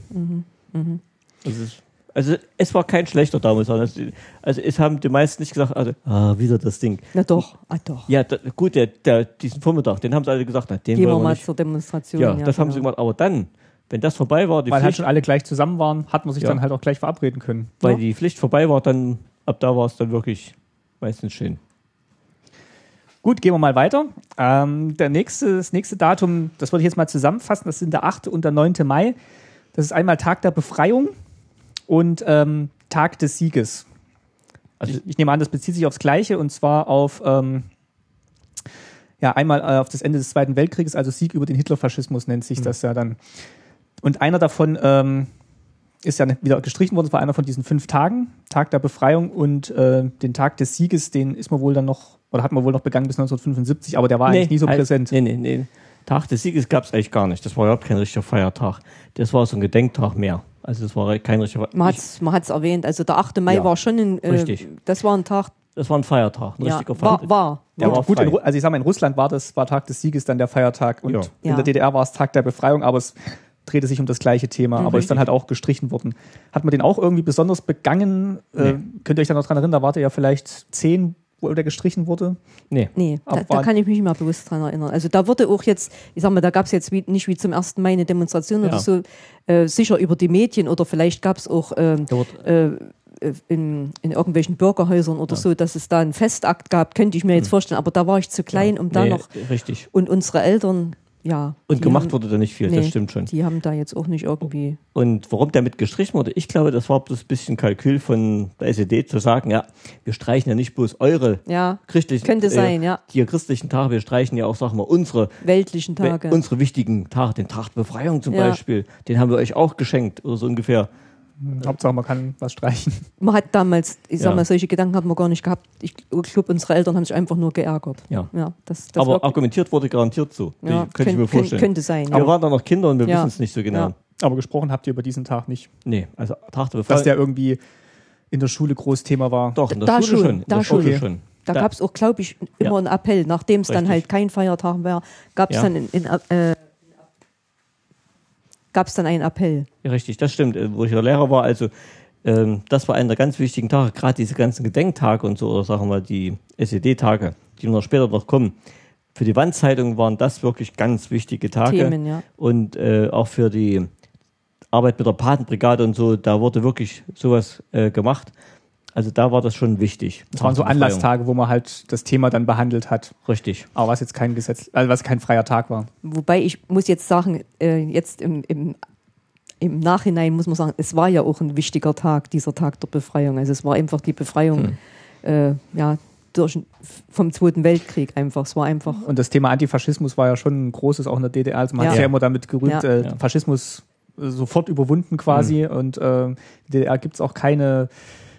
Also, es, also es war kein schlechter damals. Also, also es haben die meisten nicht gesagt, also, ah, wieder das Ding. Na doch, ah doch. Ja, da, gut, der, der, diesen Vormittag, den haben sie alle gesagt, na, den Gehen wir mal nicht. zur Demonstration. Ja, das haben sie genau. gemacht. Aber dann, wenn das vorbei war, die Weil halt Pflicht, schon alle gleich zusammen waren, hat man sich Ja. dann halt auch gleich verabreden können. weil Ja. die Pflicht vorbei war, dann, ab da war es dann wirklich meistens schön. Gut, gehen wir mal weiter. Ähm, der nächste, das nächste Datum, das würde ich jetzt mal zusammenfassen, das sind der 8. und der 9. Mai. Das ist einmal Tag der Befreiung und ähm, Tag des Sieges. Also, Ich, ich nehme an, das bezieht sich aufs Gleiche und zwar auf, ähm, ja, einmal äh, auf das Ende des Zweiten Weltkrieges, also Sieg über den Hitlerfaschismus nennt sich das ja dann. Und einer davon ähm, ist ja wieder gestrichen worden, das war einer von diesen fünf Tagen, Tag der Befreiung und äh, den Tag des Sieges, den ist man wohl dann noch, oder hat man wohl noch begangen bis 1975, aber der war eigentlich nie so halt- präsent. Nee, nee, nee. Tag des Sieges gab es eigentlich gar nicht. Das war überhaupt kein richtiger Feiertag. Das war so ein Gedenktag mehr. Also das war kein richtiger Man man hat's erwähnt. Also der 8. Mai Ja, war schon ein, äh, richtig. das war ein Tag, Das war ein Feiertag, ein ja, richtiger war, Feiertag. war. Der Gut, war gut in, also ich sag mal, in Russland war das war Tag des Sieges dann der Feiertag und Ja. in Ja. der DDR war es Tag der Befreiung, aber es drehte sich um das gleiche Thema, aber ist dann halt auch gestrichen worden. Hat man den auch irgendwie besonders begangen? Äh, Nee. könnt ihr euch da noch dran erinnern? Da wart ihr ja vielleicht zehn wo der gestrichen wurde? Nee. Nee, da, da kann ich mich nicht mehr bewusst dran erinnern. Also da wurde auch jetzt, ich sag mal, da gab es jetzt wie, nicht wie zum 1. Mai eine Demonstration Ja. oder so, äh, sicher über die Medien oder vielleicht gab es auch ähm, äh, äh, in, in irgendwelchen Bürgerhäusern oder so, dass es da einen Festakt gab, könnte ich mir jetzt vorstellen. Aber da war ich zu klein, um da nee, noch. Richtig. Und unsere Eltern, ja. Und gemacht haben, wurde da nicht viel, nee, das stimmt schon. Die haben da jetzt auch nicht irgendwie. Und warum damit gestrichen wurde, ich glaube, das war bloß ein bisschen Kalkül von der SED zu sagen, ja, wir streichen ja nicht bloß eure Ja, christlichen, Könnte sein, ja. die christlichen Tage, wir streichen ja auch, sagen wir, unsere, weltlichen Tage. unsere wichtigen Tage, den Tag der Befreiung zum Ja. Beispiel, den haben wir euch auch geschenkt, oder so ungefähr. Hauptsache, man kann was streichen. man hat damals, ich sag Ja. mal, solche Gedanken hat man gar nicht gehabt. Ich glaube, unsere Eltern haben sich einfach nur geärgert. Ja. Ja, das, das Aber argumentiert wurde garantiert so. ja, könnte ich mir vorstellen. Könnte sein. wir Ja. waren da noch Kinder und wir Ja. wissen es nicht so genau. Ja. Aber gesprochen habt ihr über diesen Tag nicht. Nee, also Tag der Dass Befreiung. der irgendwie in der Schule groß Thema war. doch, in der Da Schule schon, schon. In da. Schule Okay. schon. Da Da- gab es auch, glaube ich, immer Ja. einen Appell. Nachdem es dann halt kein Feiertag war, gab es Ja. dann in, in, äh, gab es dann einen Appell. Ja, richtig, das stimmt. Äh, Wo ich ja Lehrer war, also ähm, das war einer der ganz wichtigen Tage, gerade diese ganzen Gedenktage und so, oder sagen wir mal die SED-Tage, die noch später noch kommen. Für die Wandzeitung waren das wirklich ganz wichtige Tage. Themen, ja. Und äh, auch für die Arbeit mit der Patenbrigade und so, da wurde wirklich sowas äh, gemacht. Also da war das schon wichtig. Das waren so. Anlasstage, wo man halt das Thema dann behandelt hat. Richtig. Aber was jetzt kein Gesetz, also was kein freier Tag war. Wobei ich muss jetzt sagen, äh, jetzt im, im, im Nachhinein muss man sagen, es war ja auch ein wichtiger Tag, dieser Tag der Befreiung. Also es war einfach die Befreiung äh, ja, durch, vom Zweiten Weltkrieg einfach. Es war einfach. Und das Thema Antifaschismus war ja schon ein großes, auch in der DDR. Also man Ja. hat sich ja immer damit gerühmt, Ja. äh. Faschismus äh, sofort überwunden quasi. Und äh, in der DDR gibt es auch keine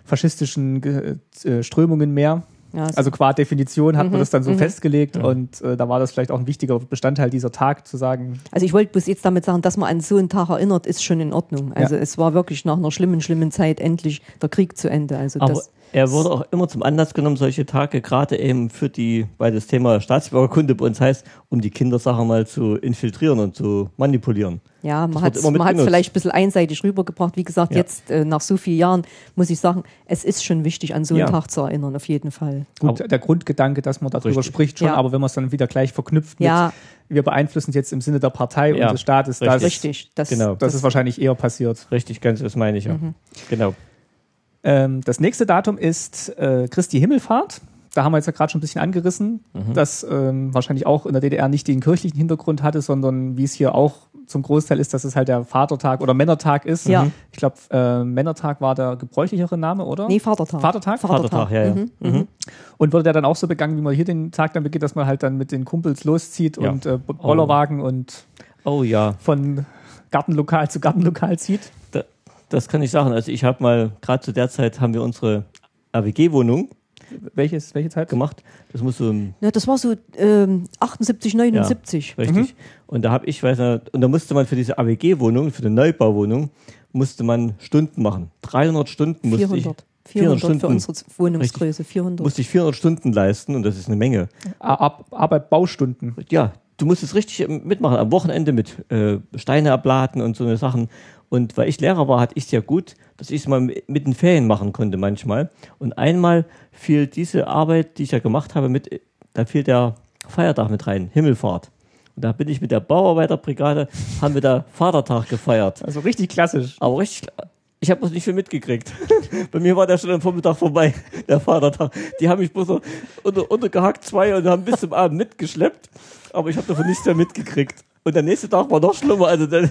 faschistischen Ge- äh, Strömungen mehr. Ja, es- Also qua Definition hat man Mhm, das dann so mhm. festgelegt und äh, da war das vielleicht auch ein wichtiger Bestandteil dieser Tag zu sagen, Also ich wollte bloß jetzt damit sagen, dass man an so einen Tag erinnert, ist schon in Ordnung. Also Ja. es war wirklich nach einer schlimmen, schlimmen Zeit endlich der Krieg zu Ende. Also Aber das, er wurde auch immer zum Anlass genommen, solche Tage, gerade eben für die, weil das Thema Staatsbürgerkunde bei uns heißt, um die Kinder, sagen wir mal, zu infiltrieren und zu manipulieren. ja, man das hat mitgenutzt. vielleicht ein bisschen einseitig rübergebracht. Wie gesagt, Ja. jetzt äh, nach so vielen Jahren muss ich sagen, es ist schon wichtig, an so einen Ja. Tag zu erinnern, auf jeden Fall. gut, Aber- der Grundgedanke, dass man darüber Richtig. spricht schon, Ja. aber wenn man es dann wieder gleich verknüpft Ja. mit, wir beeinflussen es jetzt im Sinne der Partei Ja. und des Staates, das, Richtig. Das, Genau. das ist wahrscheinlich eher passiert. Richtig, ganz, das meine ich ja. Mhm. Genau. Ähm, das nächste Datum ist äh, Christi Himmelfahrt. Da haben wir jetzt ja gerade schon ein bisschen angerissen, Mhm. dass ähm, wahrscheinlich auch in der DDR nicht den kirchlichen Hintergrund hatte, sondern wie es hier auch zum Großteil ist, dass es halt der Vatertag oder Männertag ist. Ja. Ich glaube, äh, Männertag war der gebräuchlichere Name, oder? Nee, Vatertag. Vatertag? Vatertag, ja, ja. Mhm. Mhm. Und wurde der dann auch so begangen, wie man hier den Tag dann begeht, dass man halt dann mit den Kumpels loszieht Ja. und äh, Bollerwagen und Oh ja, von Gartenlokal zu Gartenlokal zieht? da, das kann ich sagen. Also ich habe mal, gerade zu der Zeit haben wir unsere AWG-Wohnung Welches, welche Zeit? gemacht. Das muss so ein Ja, das war so ähm, 78, 79. Richtig. Mhm. Und da habe ich, weiß nicht, und da musste man für diese AWG-Wohnung, für die Neubauwohnung, musste man Stunden machen. 300 Stunden musste 400. ich, 400 Stunden. für unsere Wohnungsgröße. 400. musste ich 400 Stunden leisten und das ist eine Menge. Ar Arbeit, Baustunden. Ja, du musst es richtig mitmachen. Am Wochenende mit äh, Steine abladen und so eine Sachen. Und weil ich Lehrer war, hatte ich es ja gut, dass ich es mal mit den Ferien machen konnte manchmal. Und einmal fiel diese Arbeit, die ich ja gemacht habe, mit, da fiel der Feiertag mit rein, Himmelfahrt. Und da bin ich mit der Bauarbeiterbrigade, haben wir da Vatertag gefeiert. Also richtig klassisch. Aber richtig, ich habe das nicht viel mitgekriegt. Bei mir war der schon am Vormittag vorbei, der Vatertag. Die haben mich bloß so unter, untergehackt, zwei, und haben bis zum Abend mitgeschleppt. Aber ich habe davon nichts mehr mitgekriegt. Und der nächste Tag war noch schlimmer. Also dann,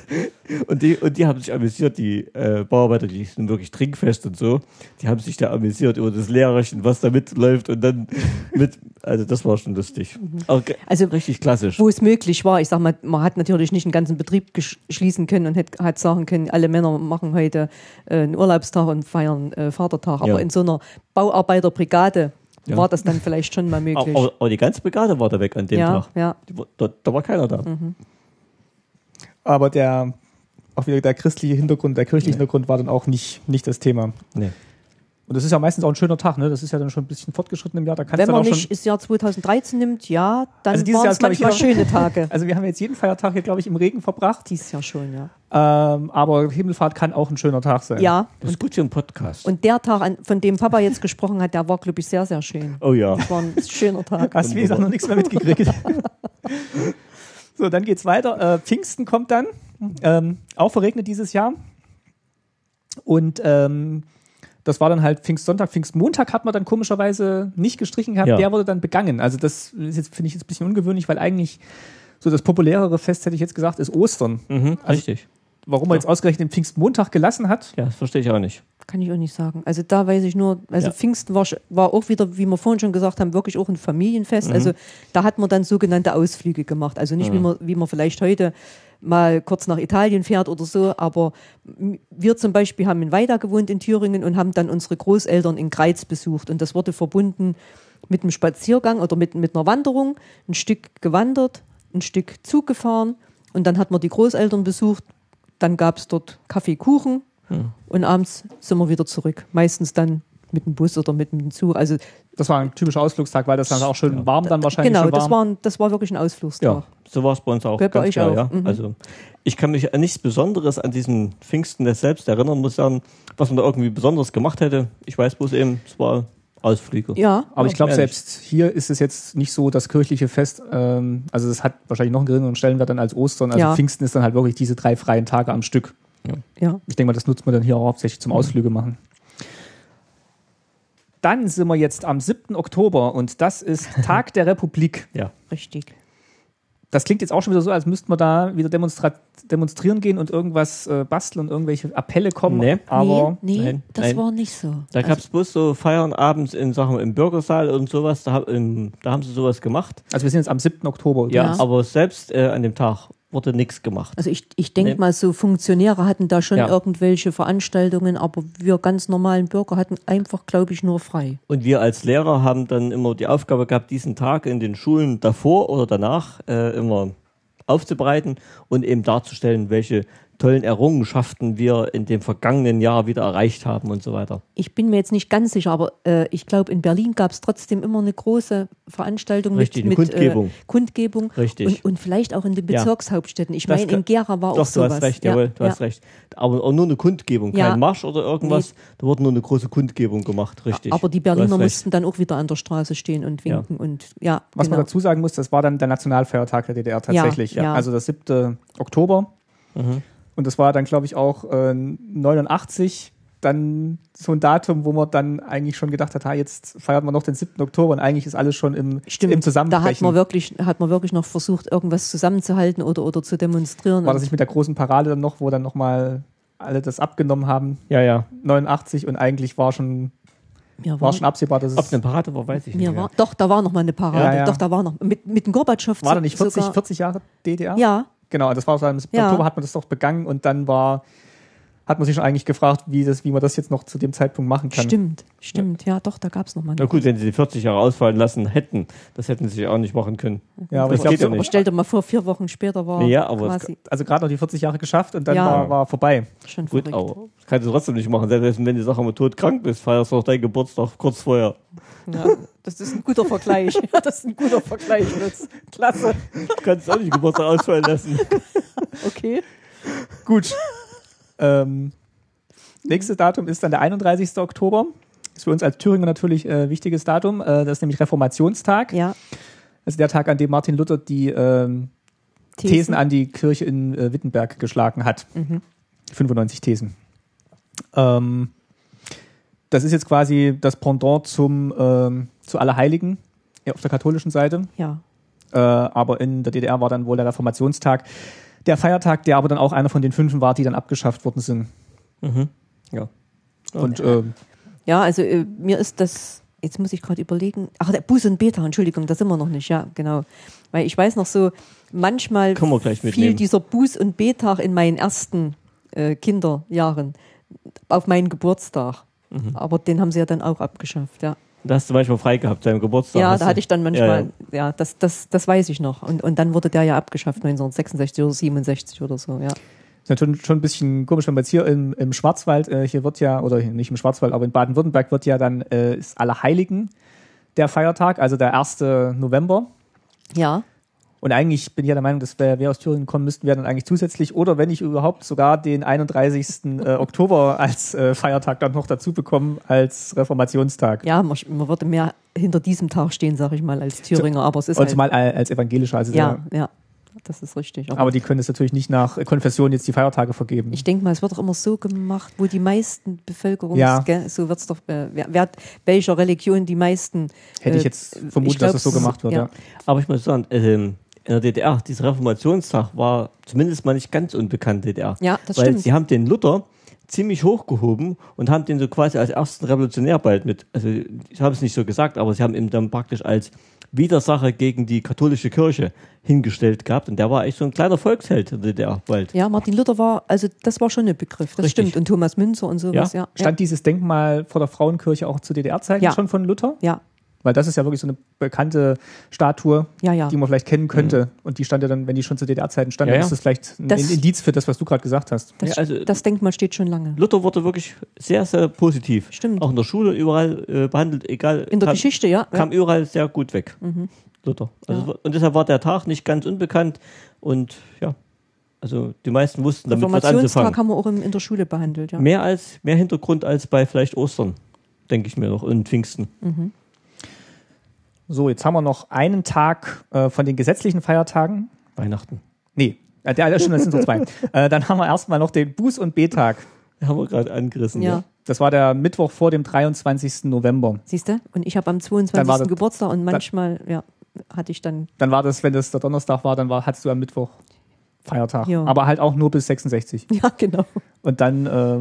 und, die, und die haben sich amüsiert, die äh, Bauarbeiter, die sind wirklich trinkfest und so. Die haben sich da amüsiert über das Lehrerchen, was da mitläuft und dann mit. Also das war schon lustig. Okay. Also richtig klassisch. wo es möglich war. Ich sag mal, man hat natürlich nicht einen ganzen Betrieb schließen können und hat, hat sagen können, alle Männer machen heute äh, einen Urlaubstag und feiern äh, Vatertag. Aber Ja. in so einer Bauarbeiterbrigade Ja. war das dann vielleicht schon mal möglich. aber, aber die ganze Brigade war da weg an dem ja, Tag. ja. Da, da war keiner da. Aber der, auch wieder der christliche Hintergrund, der kirchliche Hintergrund war dann auch nicht, nicht das Thema. Nee. Und das ist ja meistens auch ein schöner Tag, ne? Das ist ja dann schon ein bisschen fortgeschritten im Jahr. Da kannst Wenn du dann man auch nicht schon. das Jahr 2013 nimmt, ja, dann Also waren es ich, manchmal immer- schöne Tage. Also wir haben jetzt jeden Feiertag hier, glaube ich, im Regen verbracht. Dieses Jahr schon, ja. Ähm, aber Himmelfahrt kann auch ein schöner Tag sein. Ja, Das ist gut für einen Podcast. und der Tag, an- von dem Papa jetzt gesprochen hat, der war, glaube ich, sehr, sehr schön. oh ja. Das war ein schöner Tag. Hast wie gesagt noch nichts mehr mitgekriegt. so, dann geht's weiter. Äh, Pfingsten kommt dann. Ähm, auch verregnet dieses Jahr. Und ähm, das war dann halt Pfingstsonntag, Pfingstmontag hat man dann komischerweise nicht gestrichen gehabt, Ja. der wurde dann begangen. Also das ist jetzt, finde ich, jetzt ein bisschen ungewöhnlich, weil eigentlich so das populärere Fest, hätte ich jetzt gesagt, ist Ostern. Mhm, richtig. Warum man jetzt ausgerechnet den Pfingstmontag gelassen hat, Ja, das verstehe ich auch nicht. Kann ich auch nicht sagen. Also da weiß ich nur, also Ja. Pfingsten war, war auch wieder, wie wir vorhin schon gesagt haben, wirklich auch ein Familienfest. Also da hat man dann sogenannte Ausflüge gemacht. Also nicht, wie, man, wie man vielleicht heute mal kurz nach Italien fährt oder so, aber wir zum Beispiel haben in Weida gewohnt in Thüringen und haben dann unsere Großeltern in Greiz besucht und das wurde verbunden mit einem Spaziergang oder mit, mit einer Wanderung, ein Stück gewandert, ein Stück Zug gefahren und dann hat man die Großeltern besucht, dann gab es dort Kaffee, Und abends sind wir wieder zurück. Meistens dann mit dem Bus oder mit dem Zug. Also das war ein typischer Ausflugstag, weil das dann auch schön warm dann wahrscheinlich genau, schon war. das war, ein- das war wirklich ein Ausflugstag. Ja, so war es bei uns auch. Bei ganz euch klar, auch, Ja. mhm. Also ich kann mich an nichts Besonderes an diesen Pfingsten selbst erinnern, muss sagen, was man da irgendwie Besonderes gemacht hätte. Ich weiß bloß eben, es war Ausflüge. Ja, Aber ich glaube, selbst hier ist es jetzt nicht so das kirchliche Fest. Ähm, also es hat wahrscheinlich noch einen geringeren Stellenwert dann als Ostern. Also Ja. Pfingsten ist dann halt wirklich diese drei freien Tage am Stück. Ja. Ich denke mal, das nutzt man dann hier auch hauptsächlich zum Ausflüge machen. Dann sind wir jetzt am 7. Oktober und das ist Tag der Republik. Ja. richtig. Das klingt jetzt auch schon wieder so, als müssten wir da wieder demonstra demonstrieren gehen und irgendwas äh, basteln und irgendwelche Appelle kommen. Nee. Aber nee, nee nein, das nein. war nicht so. Da gab es bloß so Feiern abends in Sachen im Bürgersaal und sowas. Da, hab- im, da haben sie sowas gemacht. also wir sind jetzt am 7. Oktober. Ja, Ja. aber selbst äh, an dem Tag wurde nichts gemacht. Also ich, ich denke Nee. mal, so Funktionäre hatten da schon Ja. irgendwelche Veranstaltungen, aber wir ganz normalen Bürger hatten einfach, glaube ich, nur frei. Und wir als Lehrer haben dann immer die Aufgabe gehabt, diesen Tag in den Schulen davor oder danach äh, immer aufzubereiten und eben darzustellen, welche tollen Errungenschaften wir in dem vergangenen Jahr wieder erreicht haben und so weiter. Ich bin mir jetzt nicht ganz sicher, aber äh, ich glaube, in Berlin gab es trotzdem immer eine große Veranstaltung Richtig, mit, eine mit Kundgebung. Äh, Kundgebung. Richtig. Und, und vielleicht auch in den Ja. Bezirkshauptstädten. Ich meine, in Gera war auch Doch, du sowas. hast recht, ja, jawohl, du ja. hast recht. Aber auch nur eine Kundgebung, kein Ja. Marsch oder irgendwas. Da wurde nur eine große Kundgebung gemacht, richtig. Aber die Berliner mussten dann auch wieder an der Straße stehen und winken und ja. Was genau. man dazu sagen muss, das war dann der Nationalfeiertag der DDR tatsächlich. Ja, ja. Also das 7. Oktober. Mhm. Und das war dann, glaube ich, auch äh, 89 dann so ein Datum, wo man dann eigentlich schon gedacht hat, ha, jetzt feiert man noch den 7. Oktober und eigentlich ist alles schon im, Stimmt, im da hat Zusammenbrechen. man wirklich, hat man wirklich noch versucht, irgendwas zusammenzuhalten oder, oder zu demonstrieren. war das nicht mit der großen Parade dann noch, wo dann nochmal alle das abgenommen haben, Ja, ja. 89 und eigentlich war schon, mir war war, schon absehbar, dass Ob es eine Parade war, weiß ich nicht. war, doch, da war noch mal eine Parade. Ja, ja. Doch, da war noch mit, mit dem Gorbatschow. war da nicht 40, sogar, 40 Jahre DDR? Ja, Genau, das war so am 7. Ja. Oktober hat man das doch begangen und dann war, hat man sich schon eigentlich gefragt, wie, das, wie man das jetzt noch zu dem Zeitpunkt machen kann. stimmt, stimmt. Ja, doch, da gab es noch mal. Na gut, wenn sie die 40 Jahre ausfallen lassen hätten, das hätten sie auch nicht machen können. Ja, aber Das ich geht ja glaube, nicht. Aber stell dir mal vor, vier Wochen später war Ja, aber es quasi also gerade noch die 40 Jahre geschafft und dann Ja. war, war vorbei. schon Gut, verrückt. aber das kannst du trotzdem nicht machen. Selbst wenn du Sache mal tot krank bist, feierst du auch deinen Geburtstag kurz vorher. Ja, das ist ein guter Vergleich. Ja, das ist ein guter Vergleich. Lutz. Klasse. Du kannst auch nicht Geburtstag ausfallen lassen. Okay. Gut. Ähm, nächstes Datum ist dann der 31. Oktober. Ist für uns als Thüringer natürlich äh, wichtiges Datum. Äh, das ist nämlich Reformationstag. Ja. Das ist der Tag, an dem Martin Luther die ähm, Thesen. an die Kirche in äh, Wittenberg geschlagen hat. 95 Thesen. Ähm, das ist jetzt quasi das Pendant zum, ähm, zu Allerheiligen ja, auf der katholischen Seite. Ja. Äh, aber in der DDR war dann wohl der Reformationstag der Feiertag, der aber dann auch einer von den fünf war, die dann abgeschafft worden sind. Ja. Und äh, Ja, also äh, mir ist das, jetzt muss ich gerade überlegen, ach, der Buß und Beta, Entschuldigung, das sind wir noch nicht, ja, genau. Weil ich weiß noch so, manchmal fiel dieser Buß- und Betag in meinen ersten äh, Kinderjahren auf meinen Geburtstag. Mhm. Aber den haben sie ja dann auch abgeschafft, ja. Da hast du manchmal frei gehabt, seinem Geburtstag. Ja, da hatte ich dann manchmal, Ja, ja, ja. das, das, das weiß ich noch. Und, und dann wurde der ja abgeschafft, 1966 oder 67 oder so, ja. Ist ja schon, schon ein bisschen komisch, wenn man jetzt hier im, im Schwarzwald, äh, hier wird ja, oder nicht im Schwarzwald, aber in Baden-Württemberg wird ja dann, äh, ist Allerheiligen der Feiertag, also der 1. November. Ja. Und eigentlich bin ich ja der Meinung, dass wir, wir aus Thüringen kommen, müssten wir dann eigentlich zusätzlich oder wenn ich überhaupt sogar den 31. äh, Oktober als äh, Feiertag dann noch dazu bekommen als Reformationstag. Ja, man, man würde mehr hinter diesem Tag stehen, sag ich mal, als Thüringer, aber es ist Und halt, zumal al- als evangelischer. Also ja, der, ja, das ist richtig. Aber aber die können es natürlich nicht nach Konfession jetzt die Feiertage vergeben. ich denke mal, es wird doch immer so gemacht, wo die meisten Bevölkerung, Ja. gell, so wird's doch, äh, wer, wer, welcher Religion die meisten. Hätte ich äh, jetzt vermutet, ich glaub, dass das so gemacht wird. Ja. Aber ich muss sagen, ähm, in der DDR, dieser Reformationstag war zumindest mal nicht ganz unbekannt DDR. Ja, das Weil stimmt. sie haben den Luther ziemlich hochgehoben und haben den so quasi als ersten Revolutionär bald mit, also ich habe es nicht so gesagt, aber sie haben ihn dann praktisch als Widersacher gegen die katholische Kirche hingestellt gehabt und der war echt so ein kleiner Volksheld in der DDR bald. Ja, Martin Luther war, also das war schon ein Begriff, das Richtig. stimmt. Und Thomas Münzer und sowas, ja. Stand dieses Denkmal vor der Frauenkirche auch zu DDR-Zeiten Ja. schon von Luther? ja, Weil das ist ja wirklich so eine bekannte Statue, ja, ja. die man vielleicht kennen könnte. Und die stand ja dann, wenn die schon zu DDR-Zeiten stand, Ja, dann ja. ist das vielleicht ein Das- Indiz für das, was du gerade gesagt hast. Das, Ja, also- das Denkmal steht schon lange. Luther wurde wirklich sehr, sehr positiv. Stimmt. Auch in der Schule überall äh, behandelt, egal. In der kam, Geschichte, ja. Kam überall sehr gut weg. Mhm. Luther. Also, Ja. Und deshalb war der Tag nicht ganz unbekannt und ja, also die meisten wussten damit was anzufangen. haben wir auch im, in der Schule behandelt, ja. Mehr als, mehr Hintergrund als bei vielleicht Ostern, denke ich mir noch, und Pfingsten. So, jetzt haben wir noch einen Tag äh, von den gesetzlichen Feiertagen. Weihnachten. Nee, äh, der, das sind so zwei. äh, dann haben wir erstmal noch den Buß- und B-Tag. Haben wir gerade angerissen. Ja. Das war der Mittwoch vor dem 23. November. Siehst du? Und ich habe am Dann 22. war das- Geburtstag und manchmal, ja, hatte ich dann, Dann war das, wenn das der Donnerstag war, dann war, hattest du am Mittwoch Feiertag. Ja. Aber halt auch nur bis 66. ja, genau. Und dann, äh,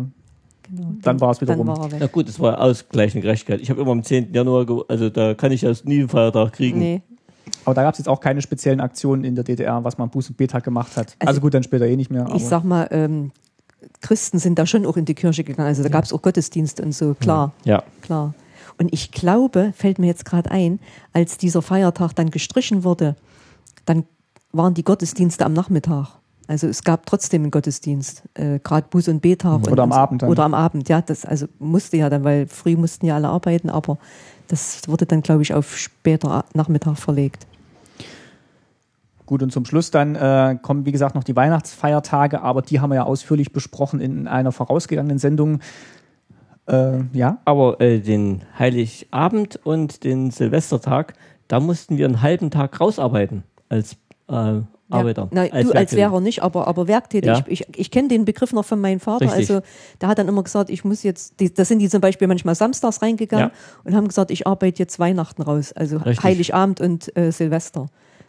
genau. Dann war es wieder Dann rum. war er Na gut, das war ausgleichende Gerechtigkeit. Ich habe immer am 10. Januar, also da kann ich ja nie einen Feiertag kriegen. Nee. aber da gab es jetzt auch keine speziellen Aktionen in der DDR, was man Buß- und B-Tag gemacht hat. Also, Also, gut, dann später eh nicht mehr. Aber Ich sag mal, ähm, Christen sind da schon auch in die Kirche gegangen. Also da gab es auch Gottesdienste und so, klar, Ja. klar. Und ich glaube, fällt mir jetzt gerade ein, als dieser Feiertag dann gestrichen wurde, dann waren die Gottesdienste am Nachmittag. Also es gab trotzdem einen Gottesdienst, äh, gerade Buß- und Betag. Oder am und, Abend dann. Oder am Abend, ja. Das also musste ja dann, weil früh mussten ja alle arbeiten, aber das wurde dann, glaube ich, auf später Nachmittag verlegt. Gut, und zum Schluss dann äh, kommen, wie gesagt, noch die Weihnachtsfeiertage, aber die haben wir ja ausführlich besprochen in einer vorausgegangenen Sendung. Äh, ja, Aber äh, den Heiligabend und den Silvestertag, da mussten wir einen halben Tag rausarbeiten als äh, Arbeiter. Ja, na, du als. Lehrer nicht, aber, aber werktätig. Ja. Ich, ich, ich kenne den Begriff noch von meinem Vater. Richtig. Also der hat dann immer gesagt, ich muss jetzt, die, da sind die zum Beispiel manchmal samstags reingegangen Ja. und haben gesagt, ich arbeite jetzt Weihnachten raus. Also Richtig. Heiligabend und äh, Silvester.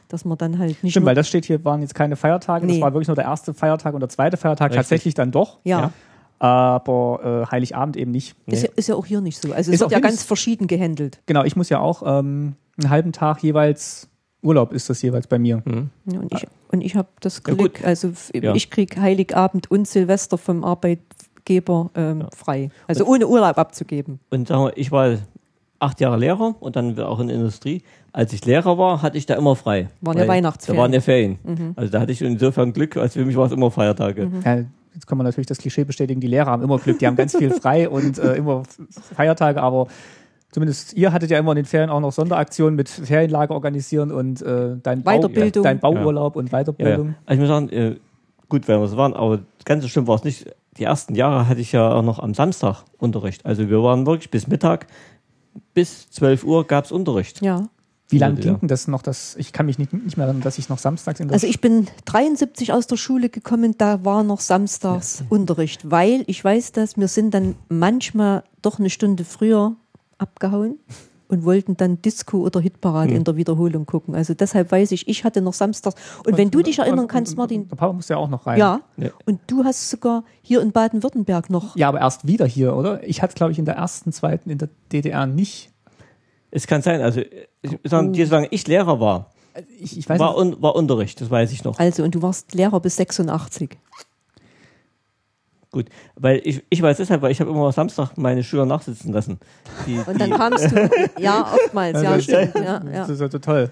Dass man dann halt nicht stimmt, weil das steht hier, waren jetzt keine Feiertage. Das Nee. war wirklich nur der erste Feiertag und der zweite Feiertag Richtig. tatsächlich dann doch. ja, Ja. Aber äh, Heiligabend eben nicht. Ist, ja, ist ja auch hier nicht so. Also es Ist wird ja ganz verschieden gehandelt. Genau, ich muss ja auch ähm, einen halben Tag jeweils, Urlaub ist das jeweils bei mir. Hm. Ja, und ich, und ich habe das Ja, Glück, gut. also Ja. ich kriege Heiligabend und Silvester vom Arbeitgeber ähm, Ja. frei. Also ohne Urlaub abzugeben. Und sagen wir, ich war acht Jahre Lehrer und dann auch in der Industrie. Als ich Lehrer war, hatte ich da immer frei. Waren ja Weihnachtsferien. Da waren ja Ferien. Mhm. Also da hatte ich insofern Glück, als für mich war es immer Feiertage. Ja, jetzt kann man natürlich das Klischee bestätigen, die Lehrer haben immer Glück, die haben ganz viel frei und äh, immer Feiertage, aber zumindest ihr hattet ja immer in den Ferien auch noch Sonderaktionen mit Ferienlager organisieren und äh, dein, Bau, Weiterbildung. dein Bauurlaub und Ja, ja. Weiterbildung. Also ich muss sagen, äh, gut, wenn wir so waren, aber ganz so schlimm war es nicht. Die ersten Jahre hatte ich ja auch noch am Samstag Unterricht. Also wir waren wirklich bis Mittag, bis 12 Uhr gab es Unterricht. Ja. Wie lange Ja. ging denn das noch? Das, ich kann mich nicht, nicht mehr erinnern, dass ich noch samstags in der Also ich bin 73 aus der Schule gekommen, da war noch samstags Unterricht, weil ich weiß, dass wir sind dann manchmal doch eine Stunde früher abgehauen und wollten dann Disco oder Hitparade Hm. in der Wiederholung gucken. Also deshalb weiß ich, ich hatte noch samstags. Und wenn du dich erinnern kannst, Martin, Der Papa muss ja auch noch rein. ja, Ja. und du hast sogar hier in Baden-Württemberg noch. Ja, aber erst wieder hier, oder? Ich hatte, glaube ich, in der ersten, zweiten in der DDR nicht. Es kann sein, also ich sagen, die sagen, ich Lehrer war, Ich, ich weiß war, un, war Unterricht, das weiß ich noch. Also, und du warst Lehrer bis 86. Gut, weil ich, ich weiß deshalb, weil ich habe immer Samstag meine Schüler nachsitzen lassen. Die, Und dann die, kamst du, ja, oftmals, ja, das- stimmt, ja, Das ja. ist ja toll.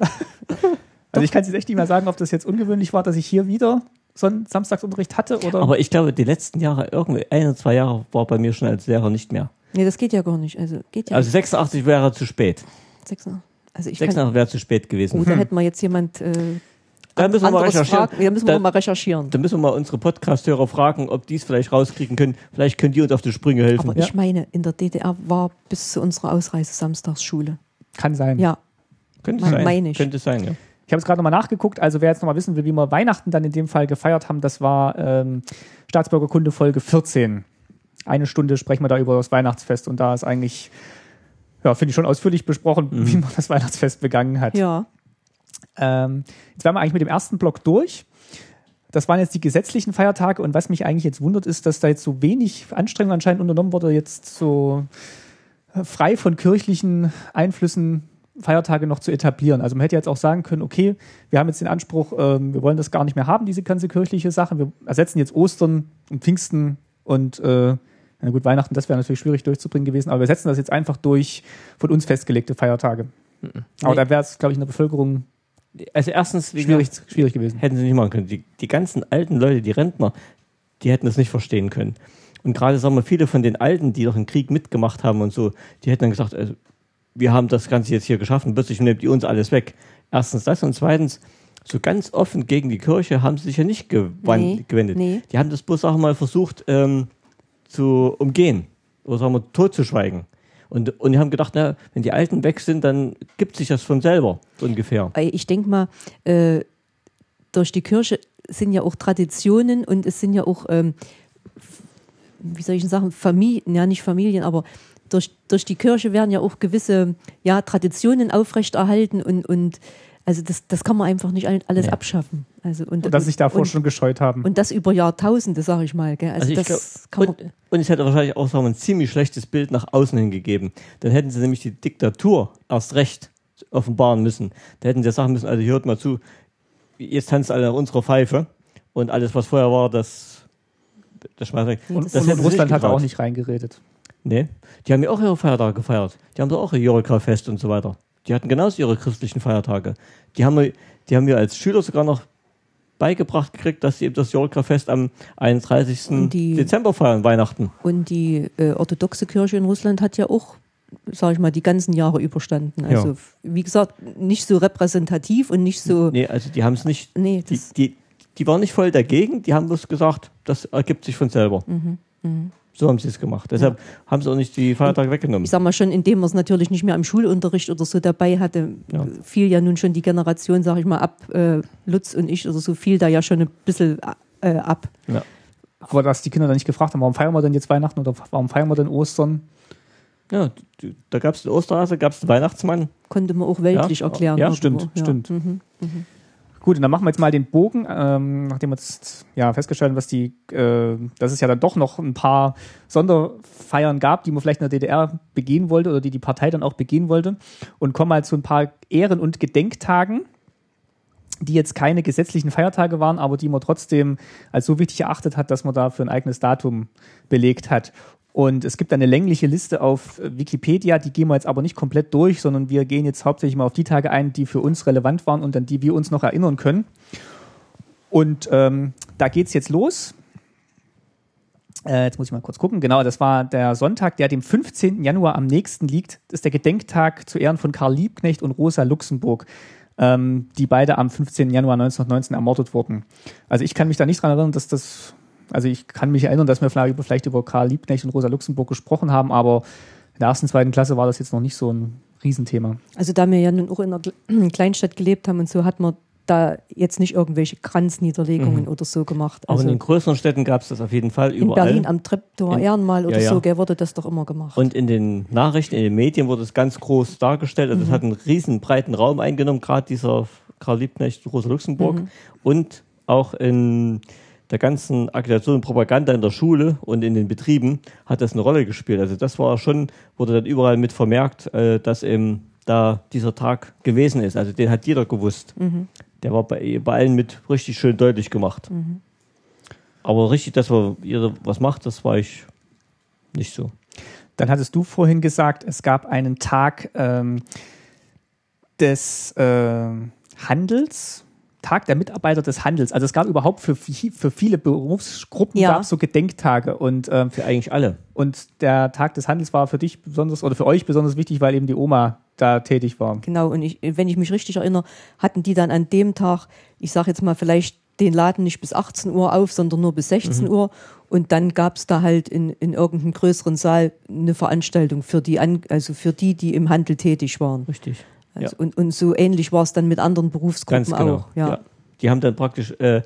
Also ich kann es jetzt echt nicht mehr sagen, ob das jetzt ungewöhnlich war, dass ich hier wieder Son Samstagsunterricht hatte? Oder? Aber ich glaube, die letzten Jahre, irgendwie ein oder zwei Jahre, war bei mir schon als Lehrer nicht mehr. Nee, das geht ja gar nicht. Also geht ja Also 86 wäre zu spät. nicht. Sechs- Also ich kann, 86 wäre zu spät gewesen. oh, da hätten wir jetzt jemand äh, Da müssen wir mal recherchieren. fragen. Ja, müssen Da- wir mal recherchieren. Da müssen wir mal unsere Podcast-Hörer fragen, ob die es vielleicht rauskriegen können. Vielleicht können die uns auf die Sprünge helfen. Aber ich meine, in der DDR war bis zu unserer Ausreise Samstagsschule. Kann sein. Ja, Könnte mein- sein. meine ich. Könnte sein, ja. Ich habe jetzt gerade nochmal nachgeguckt, also wer jetzt nochmal wissen will, wie wir Weihnachten dann in dem Fall gefeiert haben, das war ähm, Staatsbürgerkunde Folge 14. Eine Stunde sprechen wir da über das Weihnachtsfest und da ist eigentlich, ja, finde ich schon ausführlich besprochen, wie man das Weihnachtsfest begangen hat. ja. Ähm, jetzt wären wir eigentlich mit dem ersten Block durch. Das waren jetzt die gesetzlichen Feiertage und was mich eigentlich jetzt wundert, ist, dass da jetzt so wenig Anstrengung anscheinend unternommen wurde, jetzt so äh, frei von kirchlichen Einflüssen Feiertage noch zu etablieren. Also man hätte jetzt auch sagen können, okay, wir haben jetzt den Anspruch, ähm, wir wollen das gar nicht mehr haben, diese ganze kirchliche Sache. Wir ersetzen jetzt Ostern und Pfingsten und äh, na gut, Weihnachten, das wäre natürlich schwierig durchzubringen gewesen, aber wir setzen das jetzt einfach durch von uns festgelegte Feiertage. Aber Nee. da wäre es, glaube ich, in der Bevölkerung Also erstens, wie schwierig, gesagt, schwierig gewesen. hätten sie nicht machen können. Die, die ganzen alten Leute, die Rentner, die hätten es nicht verstehen können. Und gerade, sagen wir, viele von den Alten, die doch im Krieg mitgemacht haben und so, die hätten dann gesagt, also, wir haben das Ganze jetzt hier geschaffen, plötzlich nehmt ihr uns alles weg. Erstens das und zweitens, so ganz offen gegen die Kirche haben sie sich ja nicht Nee, gewendet. nee. Die haben das bloß auch mal versucht ähm, zu umgehen oder sagen wir totzuschweigen. Und, und die haben gedacht, na, wenn die Alten weg sind, dann gibt sich das von selber, ungefähr. Ich denke mal, äh, durch die Kirche sind ja auch Traditionen und es sind ja auch, ähm, wie soll ich sagen, Familien, ja nicht Familien, aber durch, durch die Kirche werden ja auch gewisse ja, Traditionen aufrechterhalten und, und also das, das kann man einfach nicht all- alles Ja. abschaffen. Also, und, Und dass sich davor und, schon gescheut haben. Und das über Jahrtausende, sage ich mal. Gell? Also, Also ich das glaub, und, und es hätte wahrscheinlich auch sagen wir, ein ziemlich schlechtes Bild nach außen hingegeben. Dann hätten sie nämlich die Diktatur erst recht offenbaren müssen. Da hätten sie sagen müssen, also hört mal zu, jetzt tanzt alle nach unserer Pfeife und alles, was vorher war, das, das schmeißt weg. Und das und Russland hat auch nicht reingeredet. Nee, die haben ja auch ihre Feiertage gefeiert. Die haben doch auch ihr Jorika-Fest und so weiter. Die hatten genauso ihre christlichen Feiertage. Die haben wir, die haben wir als Schüler sogar noch beigebracht gekriegt, dass sie eben das Jorika-Fest am 31. Und die- Dezember feiern, Weihnachten. Und die äh, orthodoxe Kirche in Russland hat ja auch, sage ich mal, die ganzen Jahre überstanden. Also, Ja. wie gesagt, nicht so repräsentativ und nicht so. Nee, also die haben es nicht, Nee, die, die, die waren nicht voll dagegen, die haben bloß gesagt, das ergibt sich von selber. Mhm, So haben sie es gemacht. Deshalb haben sie auch nicht die Feiertage weggenommen. ich sag mal schon, indem man es natürlich nicht mehr im Schulunterricht oder so dabei hatte, Ja. fiel ja nun schon die Generation, sage ich mal, ab, äh, Lutz und ich, oder so fiel da ja schon ein bisschen äh, ab. Ja. Aber dass die Kinder dann nicht gefragt haben, warum feiern wir denn jetzt Weihnachten oder warum feiern wir denn Ostern? Ja, da gab es den Osterhase, gab es den Weihnachtsmann. Konnte man auch weltlich Ja, erklären. ja, stimmt, ja. stimmt. Mhm. Gut, und dann machen wir jetzt mal den Bogen, ähm, nachdem wir jetzt ja, festgestellt haben, dass, äh, dass es ja dann doch noch ein paar Sonderfeiern gab, die man vielleicht in der DDR begehen wollte oder die die Partei dann auch begehen wollte. Und kommen mal zu ein paar Ehren- und Gedenktagen, die jetzt keine gesetzlichen Feiertage waren, aber die man trotzdem als so wichtig erachtet hat, dass man dafür ein eigenes Datum belegt hat. Und es gibt eine längliche Liste auf Wikipedia, die gehen wir jetzt aber nicht komplett durch, sondern wir gehen jetzt hauptsächlich mal auf die Tage ein, die für uns relevant waren und an die wir uns noch erinnern können. Und ähm, da geht's jetzt los. Äh, jetzt muss ich mal kurz gucken. Genau, das war der Sonntag, der dem 15. Januar am nächsten liegt. Das ist der Gedenktag zu Ehren von Karl Liebknecht und Rosa Luxemburg, ähm, die beide am 15. Januar 1919 ermordet wurden. Also ich kann mich da nicht dran erinnern, dass das, also ich kann mich erinnern, dass wir vielleicht über, Karl Liebknecht und Rosa Luxemburg gesprochen haben, aber in der ersten, zweiten Klasse war das jetzt noch nicht so ein Riesenthema. Also da wir ja nun auch in einer Kle- Kleinstadt gelebt haben und so, hat man da jetzt nicht irgendwelche Kranzniederlegungen oder so gemacht. Auch Also in den größeren Städten gab es das auf jeden Fall in überall. Berlin am Treptower In- Ehrenmal oder Ja, ja. so, gell, wurde das doch immer gemacht. Und in den Nachrichten, in den Medien wurde es ganz groß dargestellt. Also es hat einen riesen breiten Raum eingenommen, gerade dieser Karl Liebknecht, Rosa Luxemburg. Und auch in der ganzen Agitation und Propaganda in der Schule und in den Betrieben hat das eine Rolle gespielt. Also das war schon, wurde dann überall mit vermerkt, äh, dass eben da dieser Tag gewesen ist. Also den hat jeder gewusst. Der war bei, bei allen mit richtig schön deutlich gemacht. Aber richtig, dass man jeder was macht, das war ich nicht so. Dann hattest du vorhin gesagt, es gab einen Tag ähm, des äh, Handels, Tag der Mitarbeiter des Handels. Also es gab überhaupt für, für viele Berufsgruppen Ja. gab es so Gedenktage und ähm, Für eigentlich alle. und der Tag des Handels war für dich besonders oder für euch besonders wichtig, weil eben die Oma da tätig war. Genau, und ich, wenn ich mich richtig erinnere, hatten die dann an dem Tag, ich sage jetzt mal, vielleicht den Laden nicht bis 18 Uhr auf, sondern nur bis 16 Uhr. Und dann gab es da halt in, in irgendeinem größeren Saal eine Veranstaltung für die, also für die, die im Handel tätig waren. Richtig. Also, und, und so ähnlich war es dann mit anderen Berufsgruppen Ganz genau. auch. Ja. Die haben dann praktisch, äh,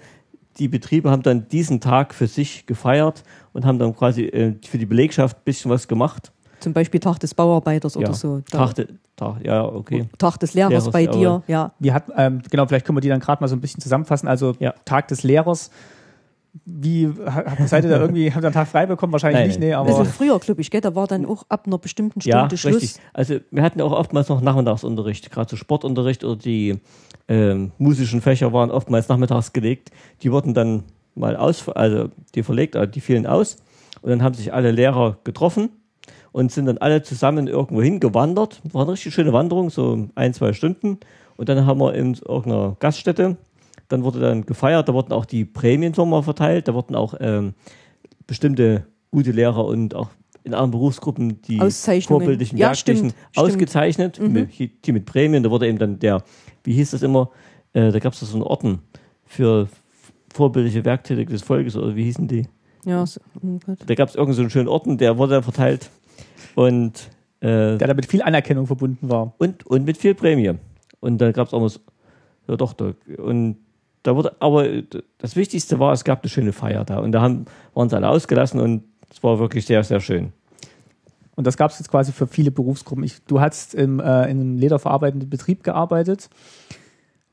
die Betriebe haben dann diesen Tag für sich gefeiert und haben dann quasi äh, für die Belegschaft ein bisschen was gemacht. Zum Beispiel Tag des Bauarbeiters oder ja. so. Da- Tag, de, Tag, ja, okay. Tag des Lehrers, Lehrers, bei dir, ja. Wir hatten, ähm, genau, vielleicht können wir die dann gerade mal so ein bisschen zusammenfassen. Also Ja. Tag des Lehrers. Wie seid ihr da irgendwie, habt ihr einen Tag frei bekommen? Wahrscheinlich Nein, nicht, nee, aber bisschen früher, glaube ich, gell? Da war dann auch ab einer bestimmten Stunde Ja, Schluss. richtig. Also wir hatten auch oftmals noch Nachmittagsunterricht, gerade so Sportunterricht oder die ähm, musischen Fächer waren oftmals nachmittags gelegt. Die wurden dann mal aus, also die verlegt, also die fielen aus. Und dann haben sich alle Lehrer getroffen und sind dann alle zusammen irgendwo hingewandert. War eine richtig schöne Wanderung, so ein, zwei Stunden. Und dann haben wir in irgendeiner Gaststätte, dann wurde dann gefeiert, da wurden auch die Prämien nochmal verteilt, da wurden auch ähm, bestimmte gute Lehrer und auch in anderen Berufsgruppen die vorbildlichen Ja, Werklichen stimmt, stimmt. ausgezeichnet, mit, die mit Prämien. Da wurde eben dann der, wie hieß das immer, äh, da gab es so einen Orden für vorbildliche Werktätige des Volkes oder wie hießen die? Ja, so, oh. Da gab es irgendeinen so einen schönen Orden, der wurde dann verteilt und, äh, der damit viel Anerkennung verbunden war. und, und mit viel Prämie. Und dann gab es auch mal so, ja doch, da, und da wurde, aber das Wichtigste war, es gab eine schöne Feier da und da haben, waren sie alle ausgelassen und es war wirklich sehr, sehr schön. Und das gab es jetzt quasi für viele Berufsgruppen. Ich, du hast im, äh, in einem lederverarbeitenden Betrieb gearbeitet.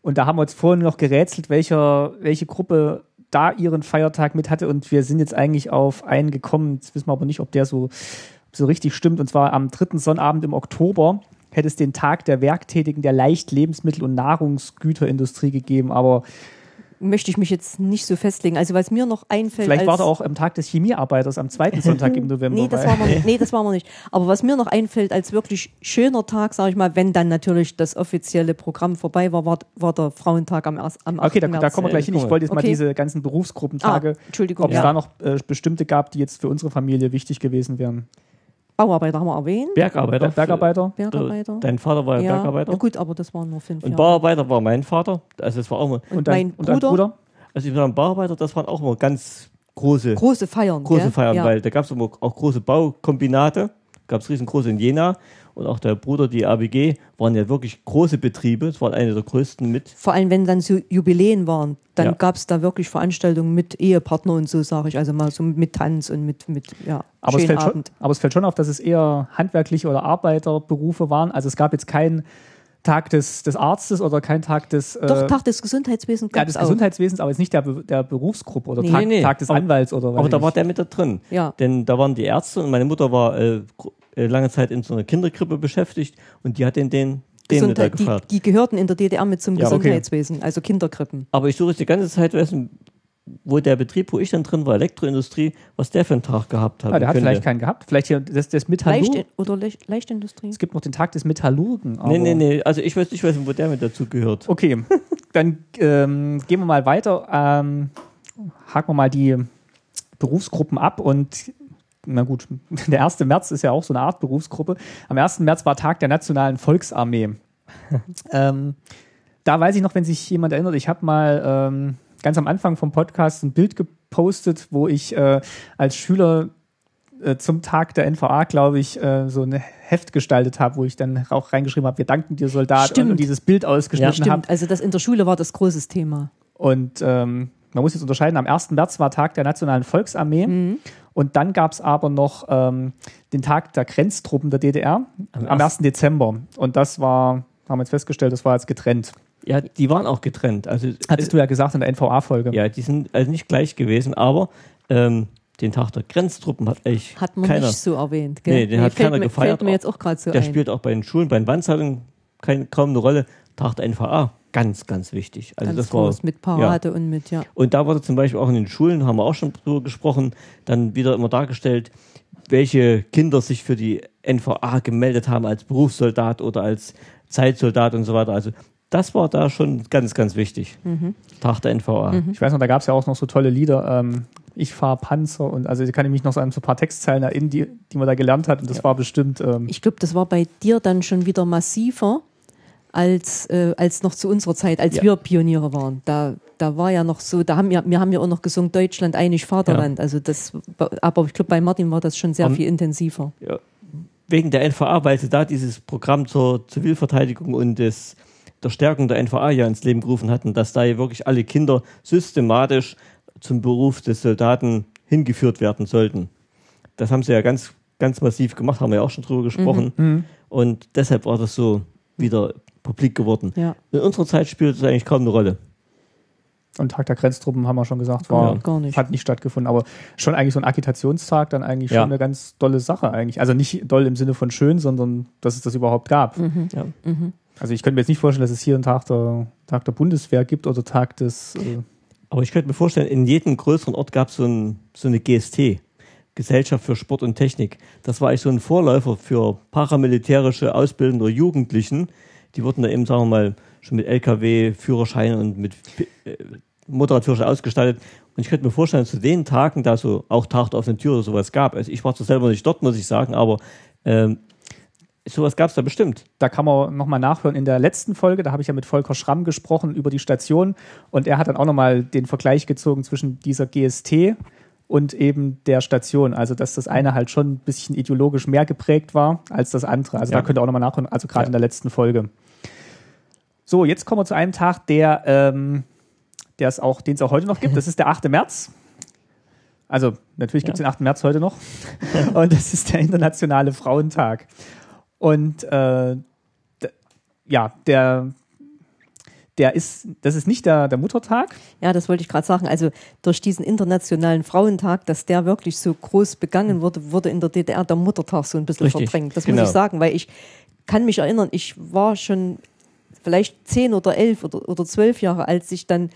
Und da haben wir jetzt vorhin noch gerätselt, welcher, welche Gruppe da ihren Feiertag mit hatte. Und wir sind jetzt eigentlich auf einen gekommen. Jetzt wissen wir aber nicht, ob der so, so richtig stimmt. Und zwar am dritten Sonnabend im Oktober hätte es den Tag der Werktätigen der Leicht Lebensmittel- und Nahrungsgüterindustrie gegeben. Aber Möchte ich mich jetzt nicht so festlegen. Also, was mir noch einfällt. vielleicht als, war da auch am Tag des Chemiearbeiters am zweiten Sonntag im November. Nee das, war nicht- nee, das war noch nicht. Aber was mir noch einfällt als wirklich schöner Tag, sage ich mal, wenn dann natürlich das offizielle Programm vorbei war, war, war der Frauentag am, am 8. Okay, da, da März. kommen wir gleich hin. Ich mal. wollte jetzt mal Okay. diese ganzen Berufsgruppentage, Ah, ob es ja. da noch äh, bestimmte gab, die jetzt für unsere Familie wichtig gewesen wären. Bauarbeiter haben wir erwähnt. Bergarbeiter. Bergarbeiter? Bergarbeiter. Dein Vater war ja, ja, Bergarbeiter. ja, gut, aber das waren nur fünf Und Jahre. Bauarbeiter war mein Vater. Also es war auch mal, Und dein, mein und dein Bruder? Bruder? also ich war ein Bauarbeiter, das waren auch immer ganz große, Große Feiern. große gell? Feiern, ja. weil da gab es immer auch große Baukombinate, gab es riesengroße in Jena und auch der Bruder, die ABG, waren ja wirklich große Betriebe. Es waren eine der größten mit. Vor allem, wenn dann so Jubiläen waren, dann Ja. gab es da wirklich Veranstaltungen mit Ehepartner und so, sage ich. Also mal so mit Tanz und mit, mit ja, Aber es, schönen fällt schon, Abend. aber es fällt schon auf, dass es eher handwerkliche oder Arbeiterberufe waren. Also es gab jetzt keinen Tag des, des Arztes oder keinen Tag des, äh, Doch, Tag des Gesundheitswesens ja, gab des es auch. Gesundheitswesens, aber jetzt nicht der, der Berufsgruppe oder Nee. Tag, Nee. Tag des Aber- Anwalts oder was Aber da war der mit da drin. Ja. Denn da waren die Ärzte und meine Mutter war äh, äh, lange Zeit in so einer Kinderkrippe beschäftigt und die hat den, den, den mit da Gesundheit, die, gefeiert. die gehörten in der DDR mit zum Ja, okay. Gesundheitswesen, also Kinderkrippen. Aber ich suche jetzt die ganze Zeit wissen, wo der Betrieb, wo ich dann drin war, Elektroindustrie, was der für einen Tag gehabt hat. Ah, der hat könnte. vielleicht keinen gehabt. Vielleicht hier das, das Metallurg. Leicht, oder Leicht, Leichtindustrie? Es gibt noch den Tag des Metallurgen. Aber Nee, nee, nee. Also ich weiß nicht, wo der mit dazu gehört. Okay, dann ähm, gehen wir mal weiter. Ähm, haken wir mal die Berufsgruppen ab und na gut, der 1. März ist ja auch so eine Art Berufsgruppe. Am 1. März war Tag der Nationalen Volksarmee. ähm, da weiß ich noch, wenn sich jemand erinnert, ich habe mal ähm, ganz am Anfang vom Podcast ein Bild gepostet, wo ich äh, als Schüler äh, zum Tag der NVA, glaube ich, äh, so ein Heft gestaltet habe, wo ich dann auch reingeschrieben habe, wir danken dir Soldat Stimmt. und dieses Bild ausgeschnitten habe. Stimmt, also das in der Schule war das großes Thema. Und ähm, man muss jetzt unterscheiden, am 1. März war Tag der Nationalen Volksarmee. Und dann gab es aber noch ähm, den Tag der Grenztruppen der DDR am, Am 1. Dezember. Und das war, haben wir jetzt festgestellt, das war jetzt getrennt. Ja, die waren auch getrennt. Also Hattest du ja gesagt in der NVA-Folge. ja, die sind also nicht gleich gewesen, aber ähm, den Tag der Grenztruppen hat eigentlich Hat man keiner. nicht so erwähnt. Gell? Nee, den hat fällt keiner mir, gefeiert. Fällt mir jetzt auch gerade so Der ein. spielt auch bei den Schulen, bei den Wandzeitungen kein, kaum eine Rolle. Tag der NVA, ganz, ganz wichtig. Also Ganz das war, groß mit Parade und mit, ja. Und da wurde zum Beispiel auch in den Schulen, haben wir auch schon drüber gesprochen, dann wieder immer dargestellt, welche Kinder sich für die NVA gemeldet haben als Berufssoldat oder als Zeitsoldat und so weiter. Also das war da schon ganz, ganz wichtig. Tag der NVA. Ich weiß noch, da gab es ja auch noch so tolle Lieder. Ähm, ich fahre Panzer und also ich kann mich noch so an so ein paar Textzeilen erinnern, die, die man da gelernt hat. Und das war bestimmt. Ähm, Ich glaube, das war bei dir dann schon wieder massiver als, äh, als noch zu unserer Zeit, als Ja. wir Pioniere waren. Da, da war ja noch so, da haben wir, wir haben ja auch noch gesungen, Deutschland, einig Vaterland. Also das, aber ich glaube, bei Martin war das schon sehr Am- viel intensiver. Ja, wegen der NVA, weil sie da dieses Programm zur Zivilverteidigung und des, der Stärkung der NVA ja ins Leben gerufen hatten, dass da ja wirklich alle Kinder systematisch zum Beruf des Soldaten hingeführt werden sollten. Das haben sie ja ganz, ganz massiv gemacht, haben wir ja auch schon drüber gesprochen. Mhm. Und deshalb war das so wieder publik geworden. Ja, In unserer Zeit spielt es eigentlich kaum eine Rolle. und Tag der Grenztruppen haben wir schon gesagt, war, Ja, gar nicht. hat nicht stattgefunden. Aber schon eigentlich so ein Agitationstag dann eigentlich Ja. schon eine ganz dolle Sache eigentlich. Also nicht doll im Sinne von schön, sondern dass es das überhaupt gab. Ja. Also ich könnte mir jetzt nicht vorstellen, dass es hier einen Tag der, Tag der Bundeswehr gibt oder Tag des. Äh, Aber ich könnte mir vorstellen, in jedem größeren Ort gab so es ein, so eine GST, Gesellschaft für Sport und Technik. Das war eigentlich so ein Vorläufer für paramilitärische Ausbildung der Jugendlichen. Die wurden da eben, sagen wir mal, schon mit LKW, Führerschein und mit äh, Motorradführerschein ausgestattet. Und ich könnte mir vorstellen, zu den Tagen da so auch Tag der offenen Tür oder sowas gab. Also ich war zwar selber nicht dort, muss ich sagen, aber ähm, sowas gab es da bestimmt. da kann man nochmal nachhören in der letzten Folge. Da habe ich ja mit Volker Schramm gesprochen über die Station und er hat dann auch nochmal den Vergleich gezogen zwischen dieser GST und eben der Station. Also, dass das eine halt schon ein bisschen ideologisch mehr geprägt war als das andere. Also, Ja. da könnt ihr auch nochmal nachhören, also gerade Ja. in der letzten Folge. So, jetzt kommen wir zu einem Tag, der, ähm, der es auch, den es auch heute noch gibt. Das ist der 8. März. Also, natürlich gibt es den 8. März heute noch. Und das ist der Internationale Frauentag. Und äh, ja, der, der ist, das ist nicht der, der Muttertag. Ja, das wollte ich gerade sagen. Also durch diesen internationalen Frauentag, dass der wirklich so groß begangen wurde, wurde in der DDR der Muttertag so ein bisschen Richtig, verdrängt. Das genau. muss ich sagen, weil ich kann mich erinnern, ich war schon vielleicht zehn oder elf oder, oder zwölf Jahre, als ich dann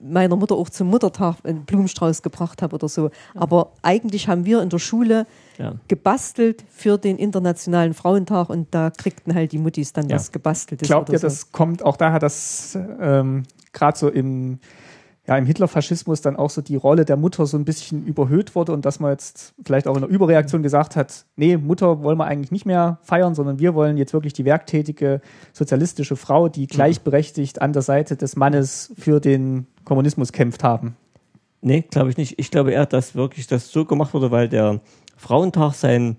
meiner Mutter auch zum Muttertag einen Blumenstrauß gebracht habe oder so. Aber eigentlich haben wir in der Schule Ja. gebastelt für den Internationalen Frauentag und da kriegten halt die Muttis dann Ja. was gebasteltes. Glaubt ihr, so. das kommt auch daher, dass ähm, gerade so im, ja, im Hitlerfaschismus dann auch so die Rolle der Mutter so ein bisschen überhöht wurde und dass man jetzt vielleicht auch in der Überreaktion gesagt hat, nee, Mutter wollen wir eigentlich nicht mehr feiern, sondern wir wollen jetzt wirklich die werktätige sozialistische Frau, die gleichberechtigt an der Seite des Mannes für den Kommunismus kämpft haben. Nee, glaube ich nicht. Ich glaube eher, dass wirklich das so gemacht wurde, weil der Frauentag seinen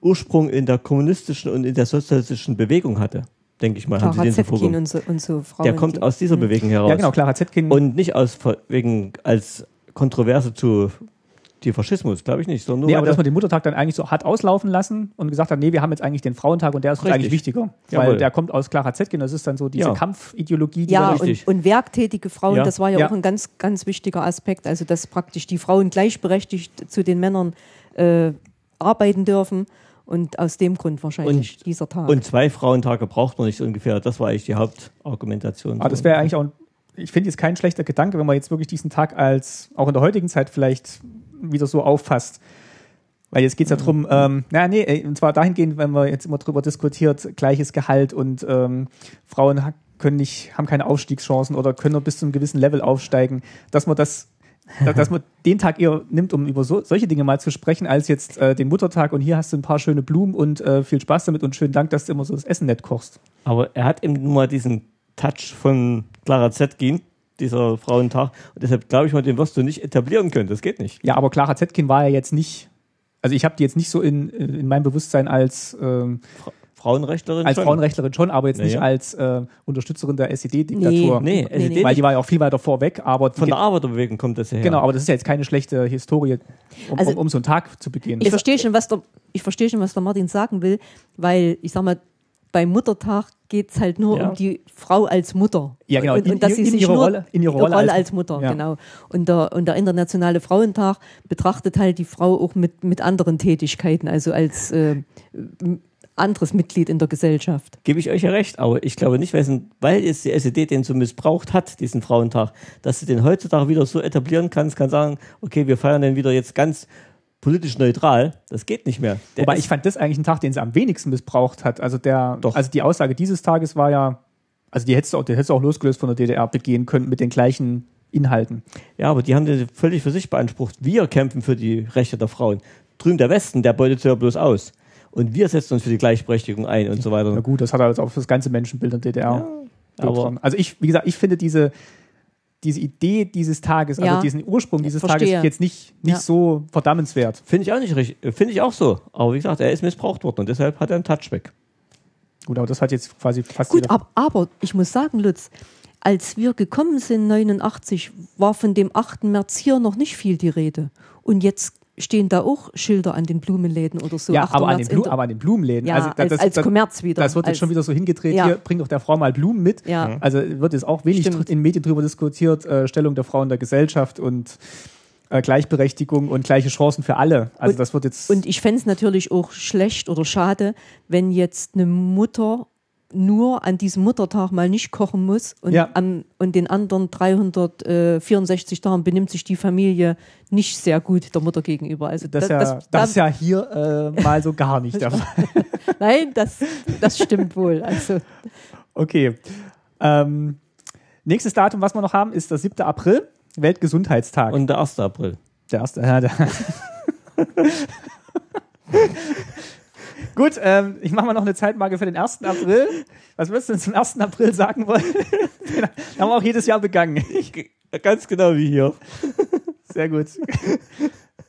Ursprung in der kommunistischen und in der sozialistischen Bewegung hatte. Denke ich mal, haben sie Clara den so Zetkin vorgenommen. und so, und so Frauen. Der kommt die- aus dieser Bewegung heraus. Ja, genau, Clara Zetkin. Und nicht aus wegen als Kontroverse zu die Faschismus, glaube ich nicht. Sondern nur Nee, aber dass man den Muttertag dann eigentlich so hat auslaufen lassen und gesagt hat, nee, wir haben jetzt eigentlich den Frauentag und der ist eigentlich wichtiger. Jawohl. Weil der kommt aus Clara Zetkin, das ist dann so diese Ja. Kampfideologie, die Ja, und, und werktätige Frauen, Ja. das war ja, Ja. auch ein ganz, ganz wichtiger Aspekt. Also, dass praktisch die Frauen gleichberechtigt zu den Männern äh, arbeiten dürfen. Und aus dem Grund wahrscheinlich dieser Tag. und zwei Frauentage braucht man nicht so ungefähr. Das war eigentlich die Hauptargumentation. Aber das wäre eigentlich auch, ich finde jetzt kein schlechter Gedanke, wenn man jetzt wirklich diesen Tag als, auch in der heutigen Zeit vielleicht wieder so auffasst. Weil jetzt geht es ja drum, ähm, na nee, und zwar dahingehend, wenn man jetzt immer drüber diskutiert, gleiches Gehalt und ähm, Frauen können nicht, haben keine Aufstiegschancen oder können nur bis zu einem gewissen Level aufsteigen, dass man das, da- dass man den Tag eher nimmt, um über so, solche Dinge mal zu sprechen, als jetzt äh, den Muttertag und hier hast du ein paar schöne Blumen und äh, viel Spaß damit und schönen Dank, dass du immer so das Essen nett kochst. Aber er hat eben nur mal diesen Touch von Clara Zetkin, dieser Frauentag. Und deshalb glaube ich mal, den wirst du nicht etablieren können. Das geht nicht. Ja, aber Clara Zetkin war ja jetzt nicht, also ich habe die jetzt nicht so in, in meinem Bewusstsein als, ähm, Frauenrechtlerin als schon. Frauenrechtlerin schon, aber jetzt Ja, nicht als äh, Unterstützerin der SED-Diktatur. Nee, Nee, SED nee. Weil die war ja auch viel weiter vorweg, aber Von der Arbeiterbewegung kommt das ja her. genau, aber das ist ja jetzt keine schlechte Historie, um, Also- um, um so einen Tag zu begehen. ich verstehe schon, was der, ich verstehe schon, was der Martin sagen will, weil ich sag mal, beim Muttertag geht es halt nur Ja. um die Frau als Mutter. Ja, genau, Und, in- und dass in- sie in sich ihrer nur Rolle- in ihrer Rolle als- als, Mutter, ja. genau. Und der, und der Internationale Frauentag betrachtet halt die Frau auch mit, mit anderen Tätigkeiten, also als äh, anderes Mitglied in der Gesellschaft. Gebe ich euch ja recht, aber ich glaube nicht, weil es die SED den so missbraucht hat, diesen Frauentag, dass sie den heutzutage wieder so etablieren kann, kann sagen, okay, wir feiern den wieder jetzt ganz politisch neutral. Das geht nicht mehr. Der Wobei ich fand das eigentlich ein Tag, den sie am wenigsten missbraucht hat. Also der, Doch. also die Aussage dieses Tages war ja, Also die hättest du auch, die hättest du auch losgelöst von der DDR begehen können mit den gleichen Inhalten. Ja, aber die haben das völlig für sich beansprucht. Wir kämpfen für die Rechte der Frauen. Drüben der Westen, der beutet ja bloß aus. Und wir setzen uns für die Gleichberechtigung ein und so weiter. Na gut, das hat er jetzt auch für das ganze Menschenbild der DDR. aber- also ich, wie gesagt, ich finde diese, diese Idee dieses Tages, also Ja. diesen Ursprung dieses Verstehe. Tages jetzt nicht, nicht Ja. so verdammenswert. Finde ich auch nicht richtig. Finde ich auch so. Aber wie gesagt, er ist missbraucht worden und deshalb hat er einen Touchback. Gut, aber das hat jetzt quasi fast Gut, ab, aber ich muss sagen, Lutz, als wir gekommen sind, 89, war von dem 8. März hier noch nicht viel die Rede. Und jetzt stehen da auch Schilder an den Blumenläden oder so. ja, 8. aber an, den Blu aber an den Blumenläden. Ja, also, als- als Kommerz wieder. Das wird jetzt Als- schon wieder so hingedreht, Ja. hier, bring doch der Frau mal Blumen mit. Ja. Also wird jetzt auch wenig Stimmt. in Medien drüber diskutiert, äh, Stellung der Frau in der Gesellschaft und äh, Gleichberechtigung und gleiche Chancen für alle. Also Und- das wird jetzt... Und ich fände es natürlich auch schlecht oder schade, wenn jetzt eine Mutter nur an diesem Muttertag mal nicht kochen muss und, Ja. am, und den anderen 364 Tagen benimmt sich die Familie nicht sehr gut der Mutter gegenüber. Also das, da- ja, das, da- ist ja hier äh, mal so gar nicht der Fall. Nein, das, das stimmt wohl. Also Okay. Ähm, nächstes Datum, was wir noch haben, ist der 7. April, Weltgesundheitstag. Und der 1. April. Der erste. Ja, der Gut, ähm, ich mache mal noch eine Zeitmarke für den 1. April. Was würdest du denn zum 1. April sagen wollen? Den haben wir auch jedes Jahr begangen. Ganz genau wie hier. Sehr gut.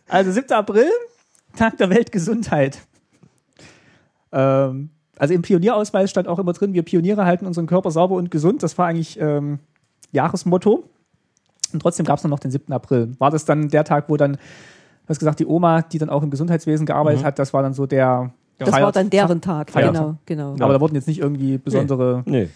Also 7. April, Tag der Weltgesundheit. Ähm, also im Pionierausweis stand auch immer drin, wir Pioniere halten unseren Körper sauber und gesund. Das war eigentlich ähm, Jahresmotto. Und trotzdem gab es noch den 7. April. War das dann der Tag, wo dann, du hast gesagt, die Oma, die dann auch im Gesundheitswesen gearbeitet hat, das war dann so der das war dann deren Tag. Feiertag. Genau, genau. Aber da wurden jetzt nicht irgendwie besondere Nee.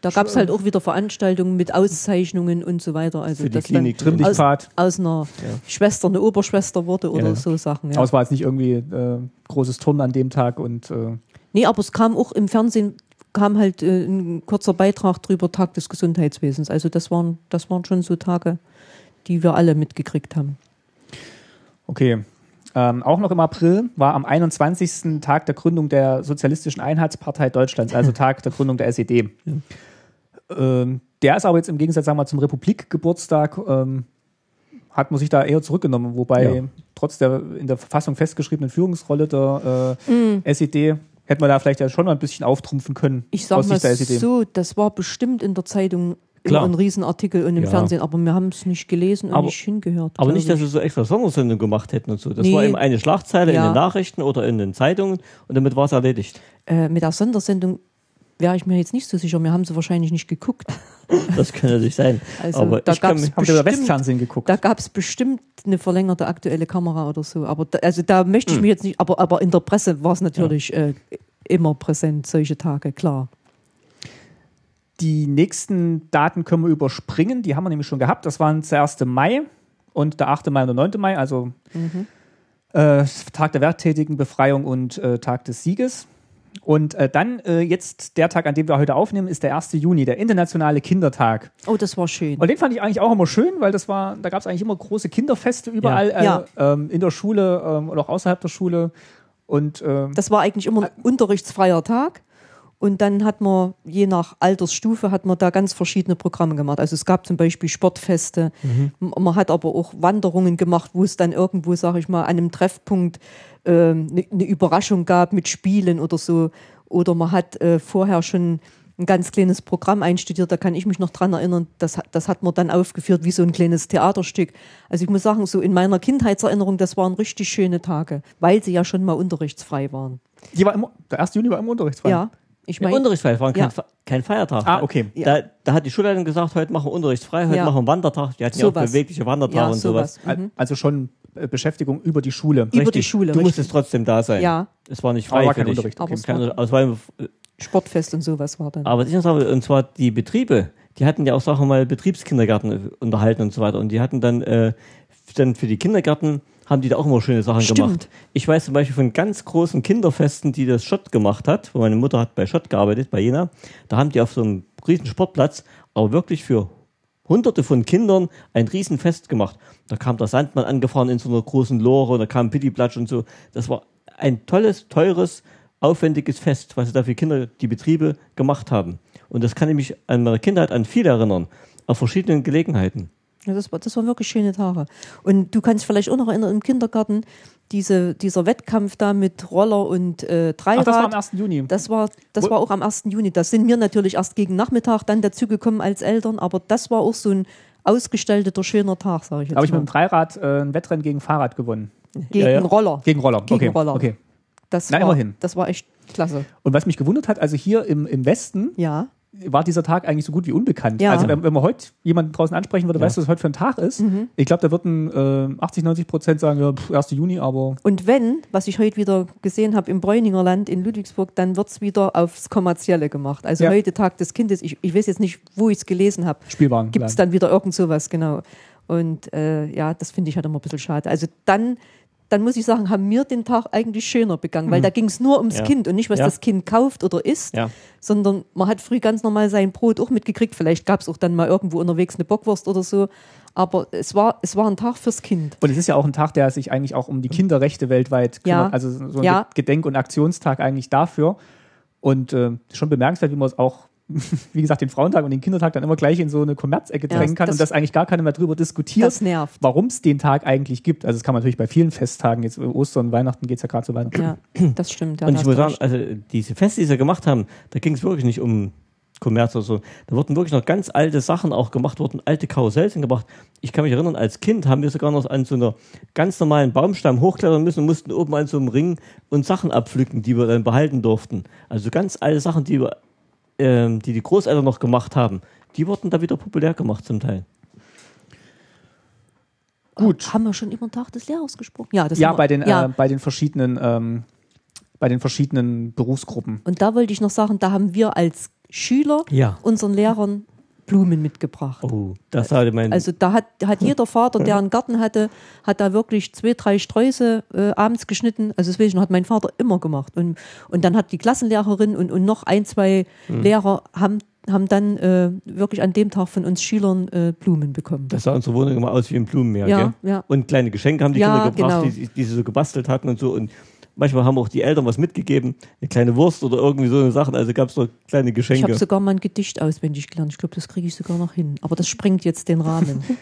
Da gab es halt auch wieder Veranstaltungen mit Auszeichnungen und so weiter. Also Für die dass Klinik aus, aus einer Schwester eine Oberschwester wurde oder Ja. so Sachen. Ja. Aber es war jetzt nicht irgendwie äh, großes Turnen an dem Tag und äh, Nee, aber es kam auch im Fernsehen, kam halt äh, ein kurzer Beitrag drüber, Tag des Gesundheitswesens. Also das waren, das waren schon so Tage, die wir alle mitgekriegt haben. Okay. Ähm, auch noch im April war am 21. Tag der Gründung der Sozialistischen Einheitspartei Deutschlands, also Tag der Gründung der SED. Ähm, der ist aber jetzt im Gegensatz sagen wir, zum Republikgeburtstag, ähm, hat man sich da eher zurückgenommen, wobei Ja. trotz der in der Verfassung festgeschriebenen Führungsrolle der äh, Mm. SED hätte man da vielleicht ja schon mal ein bisschen auftrumpfen können. Ich sag aus mal SED. so, das war bestimmt in der Zeitung Klar. immer ein Riesenartikel und im Ja. Fernsehen, aber wir haben es nicht gelesen und Aber- nicht hingehört. Aber nicht, dass ich. sie so extra Sondersendungen gemacht hätten und so. Das Nee. war eben eine Schlagzeile Ja. in den Nachrichten oder in den Zeitungen und damit war es erledigt. äh, mit der Sondersendung wäre ich mir jetzt nicht so sicher. Wir haben sie wahrscheinlich nicht geguckt. Das kann natürlich sein. Also Aber da über bestimmt- Westfernsehen geguckt? Da gab es bestimmt eine verlängerte aktuelle Kamera oder so. Aber da, also da möchte ich Hm. mich jetzt nicht, aber, aber in der Presse war es natürlich äh, immer präsent, solche Tage, klar. Die nächsten Daten können wir überspringen, die haben wir nämlich schon gehabt. Das waren der 1. Mai und der 8. Mai und der 9. Mai, also äh, Tag der Werktätigen, Befreiung und äh, Tag des Sieges. Und äh, dann äh, jetzt der Tag, an dem wir heute aufnehmen, ist der 1. Juni, der internationale Kindertag. Oh, das war schön. Und den fand ich eigentlich auch immer schön, weil das war, da gab es eigentlich immer große Kinderfeste überall Ja. äh, Ja. ähm, in der Schule ähm, oder auch außerhalb der Schule. Und ähm, Das war eigentlich immer ein unterrichtsfreier Tag. Und dann hat man, je nach Altersstufe, hat man da ganz verschiedene Programme gemacht. Also es gab zum Beispiel Sportfeste. M- Man hat aber auch Wanderungen gemacht, wo es dann irgendwo, sag ich mal, an einem Treffpunkt ähm, eine ne Überraschung gab mit Spielen oder so. Oder man hat äh, vorher schon ein ganz kleines Programm einstudiert, da kann ich mich noch dran erinnern, das, hat- das hat man dann aufgeführt wie so ein kleines Theaterstück. Also ich muss sagen, so in meiner Kindheitserinnerung, das waren richtig schöne Tage, weil sie ja schon mal unterrichtsfrei waren. die war immer, der 1. Juni war immer unterrichtsfrei. Ja, ich Ja, meine, Unterrichtsfrei war kein, Ja. Kein Feiertag. Ah, okay. Da, da hat die Schulleitung gesagt, heute machen wir unterrichtsfrei, heute Ja. machen wir einen Wandertag. Die hatten ja auch Sowas. bewegliche Wandertage ja, und sowas. sowas. Al- Also schon äh, Beschäftigung über die Schule. Über die Schule, Du richtig. musstest trotzdem da sein. Ja. Es war nicht Aber frei war für kein dich. Unterricht. Aber es war- also, weil, Sportfest und sowas war dann. aber was ich noch sage, und zwar die Betriebe, die hatten ja auch Sachen mal Betriebskindergärten äh, unterhalten und so weiter. Und die hatten dann, äh, dann für die Kindergärten haben die da auch immer schöne Sachen Stimmt. gemacht. Ich weiß zum Beispiel von ganz großen Kinderfesten, die das Schott gemacht hat, wo meine Mutter hat bei Schott gearbeitet, bei Jena. Da haben die auf so einem riesen Sportplatz aber wirklich für hunderte von Kindern ein Riesenfest gemacht. Da kam der Sandmann angefahren in so einer großen Lore, da kam Pittiplatsch und so. Das war ein tolles, teures, aufwendiges Fest, was sie da für Kinder, die Betriebe gemacht haben. Und das kann ich mich an meiner Kindheit an viel erinnern, auf verschiedenen Gelegenheiten. Ja, das, war, das waren wirklich schöne Tage. Und du kannst vielleicht auch noch erinnern, im Kindergarten, diese, dieser Wettkampf da mit Roller und äh, Dreirad. Ach, das war am 1. Juni. Das war, das Wo- war auch am 1. Juni. Das sind wir natürlich erst gegen Nachmittag dann dazugekommen als Eltern, aber das war auch so ein ausgestalteter, schöner Tag, sage ich jetzt habe ich mit dem Dreirad äh, ein Wettrennen gegen Fahrrad gewonnen. Gegen Ja, ja. Roller. Gegen Roller. Gegen okay. Roller. okay. Das Na, war, immerhin. Das war echt klasse. Und was mich gewundert hat, also hier im, im Westen Ja. War dieser Tag eigentlich so gut wie unbekannt. Ja. Also wenn, wenn man heute jemanden draußen ansprechen würde, Ja. weißt du, was heute für ein Tag ist? Mhm. Ich glaube, da würden äh, 80, 90 Prozent sagen, ja, pff, 1. Juni, aber Und wenn, was ich heute wieder gesehen habe im Bräuninger Land in Ludwigsburg, dann wird es wieder aufs Kommerzielle gemacht. Also Ja. heute Tag des Kindes, ich, ich weiß jetzt nicht, wo ich es gelesen habe, Spielwagen. gibt es dann wieder irgend sowas, genau. Und äh, ja, das finde ich halt immer ein bisschen schade. Also dann, dann muss ich sagen, haben wir den Tag eigentlich schöner begangen, weil da ging es nur ums Ja. Kind und nicht, was Ja. das Kind kauft oder isst, Ja. sondern man hat früh ganz normal sein Brot auch mitgekriegt. Vielleicht gab es auch dann mal irgendwo unterwegs eine Bockwurst oder so. Aber es war, es war ein Tag fürs Kind. Und es ist ja auch ein Tag, der sich eigentlich auch um die Kinderrechte weltweit kümmert. Also so ein. Gedenk- und Aktionstag eigentlich dafür. Und äh, schon bemerkenswert, wie man es auch, wie gesagt, den Frauentag und den Kindertag dann immer gleich in so eine Kommerzecke Ja, drängen kann das- und dass eigentlich gar keiner mehr drüber diskutiert, warum es den Tag eigentlich gibt. Also das kann man natürlich bei vielen Festtagen, jetzt Ostern, Weihnachten geht es ja gerade so weiter. Ja, das stimmt. Ja, und ich muss sagen, also diese Feste, die sie gemacht haben, da ging es wirklich nicht um Kommerz oder so. Da wurden wirklich noch ganz alte Sachen auch gemacht, wurden alte Karussells gemacht. Ich kann mich erinnern, als Kind haben wir sogar noch an so einer ganz normalen Baumstamm hochklettern müssen und mussten oben an so einem Ring und Sachen abpflücken, die wir dann behalten durften. Also ganz alte Sachen, die wir, ähm, die die Großeltern noch gemacht haben, die wurden da wieder populär gemacht zum Teil. Gut. Haben wir schon über den Tag des Lehrers gesprochen? Ja, das Ja, bei den, ja. Äh, bei den verschiedenen, ähm, bei den verschiedenen Berufsgruppen. Und da wollte ich noch sagen, da haben wir als Schüler Ja. unseren Lehrern Blumen mitgebracht. Oh, das hatte mein. Also da hat, hat jeder Vater, der einen Garten hatte, hat da wirklich zwei, drei Sträuße äh, abends geschnitten. Also deswegen hat mein Vater immer gemacht. Und, und dann hat die Klassenlehrerin und, und noch ein, zwei Mhm. Lehrer haben, haben dann äh, wirklich an dem Tag von uns Schülern äh, Blumen bekommen. das sah unsere Wohnung immer aus wie ein Blumenmeer. Ja, gell? ja. Und kleine Geschenke haben die Ja, Kinder gebracht, genau. die, die sie so gebastelt hatten und so. Und manchmal haben auch die Eltern was mitgegeben, eine kleine Wurst oder irgendwie so eine Sachen. Also gab es so kleine ich Geschenke. habe sogar mal ein Gedicht auswendig gelernt. Ich glaube, das kriege ich sogar noch hin. Aber das sprengt jetzt den Rahmen.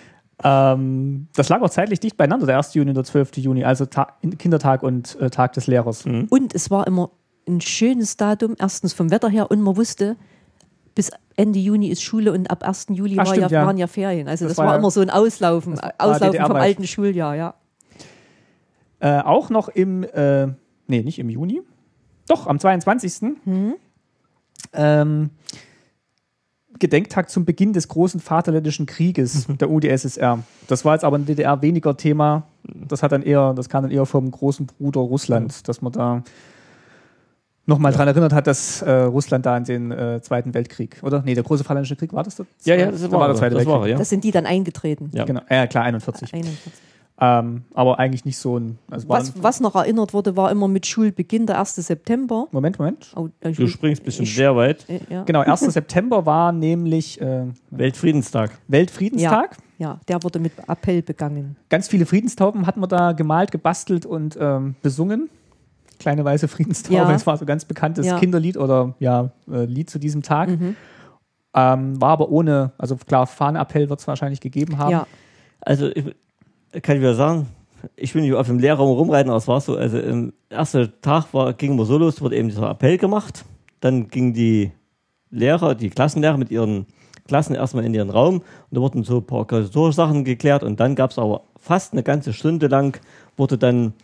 Ähm, das lag auch zeitlich dicht beieinander, der 1. Juni und der 12. Juni, also Ta Kindertag und äh, Tag des Lehrers. Mhm. Und es war immer ein schönes Datum, erstens vom Wetter her und man wusste, bis Ende Juni ist Schule und ab 1. Juli Ach, war stimmt, ja, ja. waren ja Ferien. Also Das das, war ja- immer so ein Auslaufen, Auslaufen vom alten Schuljahr, ja. Äh, auch noch im, äh, nee, nicht im Juni, doch, am 22. Ähm, Gedenktag zum Beginn des großen Vaterländischen Krieges der UdSSR. Das war jetzt aber in der DDR weniger Thema. Das hat dann eher, das kam dann eher vom großen Bruder Russland, dass man da nochmal dran erinnert hat, dass äh, Russland da in den äh, Zweiten Weltkrieg, oder? Nee, der große Vaterländische Krieg war das? Der ja, ja, das Da war, war der Zweite das Weltkrieg. war, ja. Das sind die dann eingetreten. Ja. Genau, ja klar, 41. 41. Ähm, aber eigentlich nicht so ein. Also Was, was noch erinnert wurde, war immer mit Schulbeginn der 1. September. Moment, Moment. Oh, äh, Du springst ein bisschen ich- sehr weit. äh, Ja. Genau, 1. September war nämlich äh, Weltfriedenstag. Weltfriedenstag. ja, der wurde mit Appell begangen. Ganz viele Friedenstauben hatten wir da gemalt, gebastelt und ähm, besungen. Kleine weiße Friedenstaube, Ja. das war so ein ganz bekanntes Ja. Kinderlied oder ja, äh, Lied zu diesem Tag. Mhm. Ähm, war aber ohne, also klar, Fahnenappell wird es wahrscheinlich gegeben haben. Ja, Also ich, kann ich wieder sagen, ich nicht auf dem Lehrraum rumreiten, aber es war so, also im ersten Tag war, ging immer so los, wurde eben dieser Appell gemacht, dann gingen die Lehrer, die Klassenlehrer mit ihren Klassen erstmal in ihren Raum und da wurden so ein paar Sachen geklärt und dann gab es aber fast eine ganze Stunde lang, wurde dann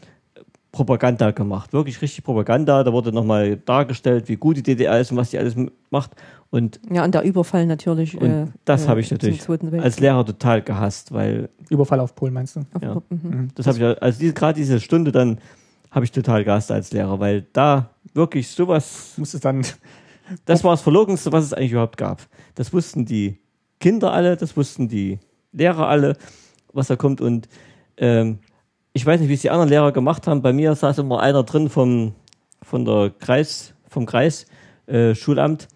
Propaganda gemacht, wirklich richtig Propaganda, da wurde nochmal dargestellt, wie gut die DDR ist und was die alles macht und, ja, und der Überfall natürlich. und äh, das äh, habe ich natürlich als Lehrer total gehasst, weil Überfall auf Polen meinst du? Ja. mhm. Das habe ich ja- also diese, gerade diese Stunde dann habe ich total gehasst als Lehrer, weil da wirklich sowas, Muss es dann. das war das Verlogenste, was es eigentlich überhaupt gab. Das wussten die Kinder alle, das wussten die Lehrer alle, was da kommt und ähm, ich weiß nicht, wie es die anderen Lehrer gemacht haben. Bei mir saß immer einer drin vom von der Kreis vom Kreis äh, Schulamt,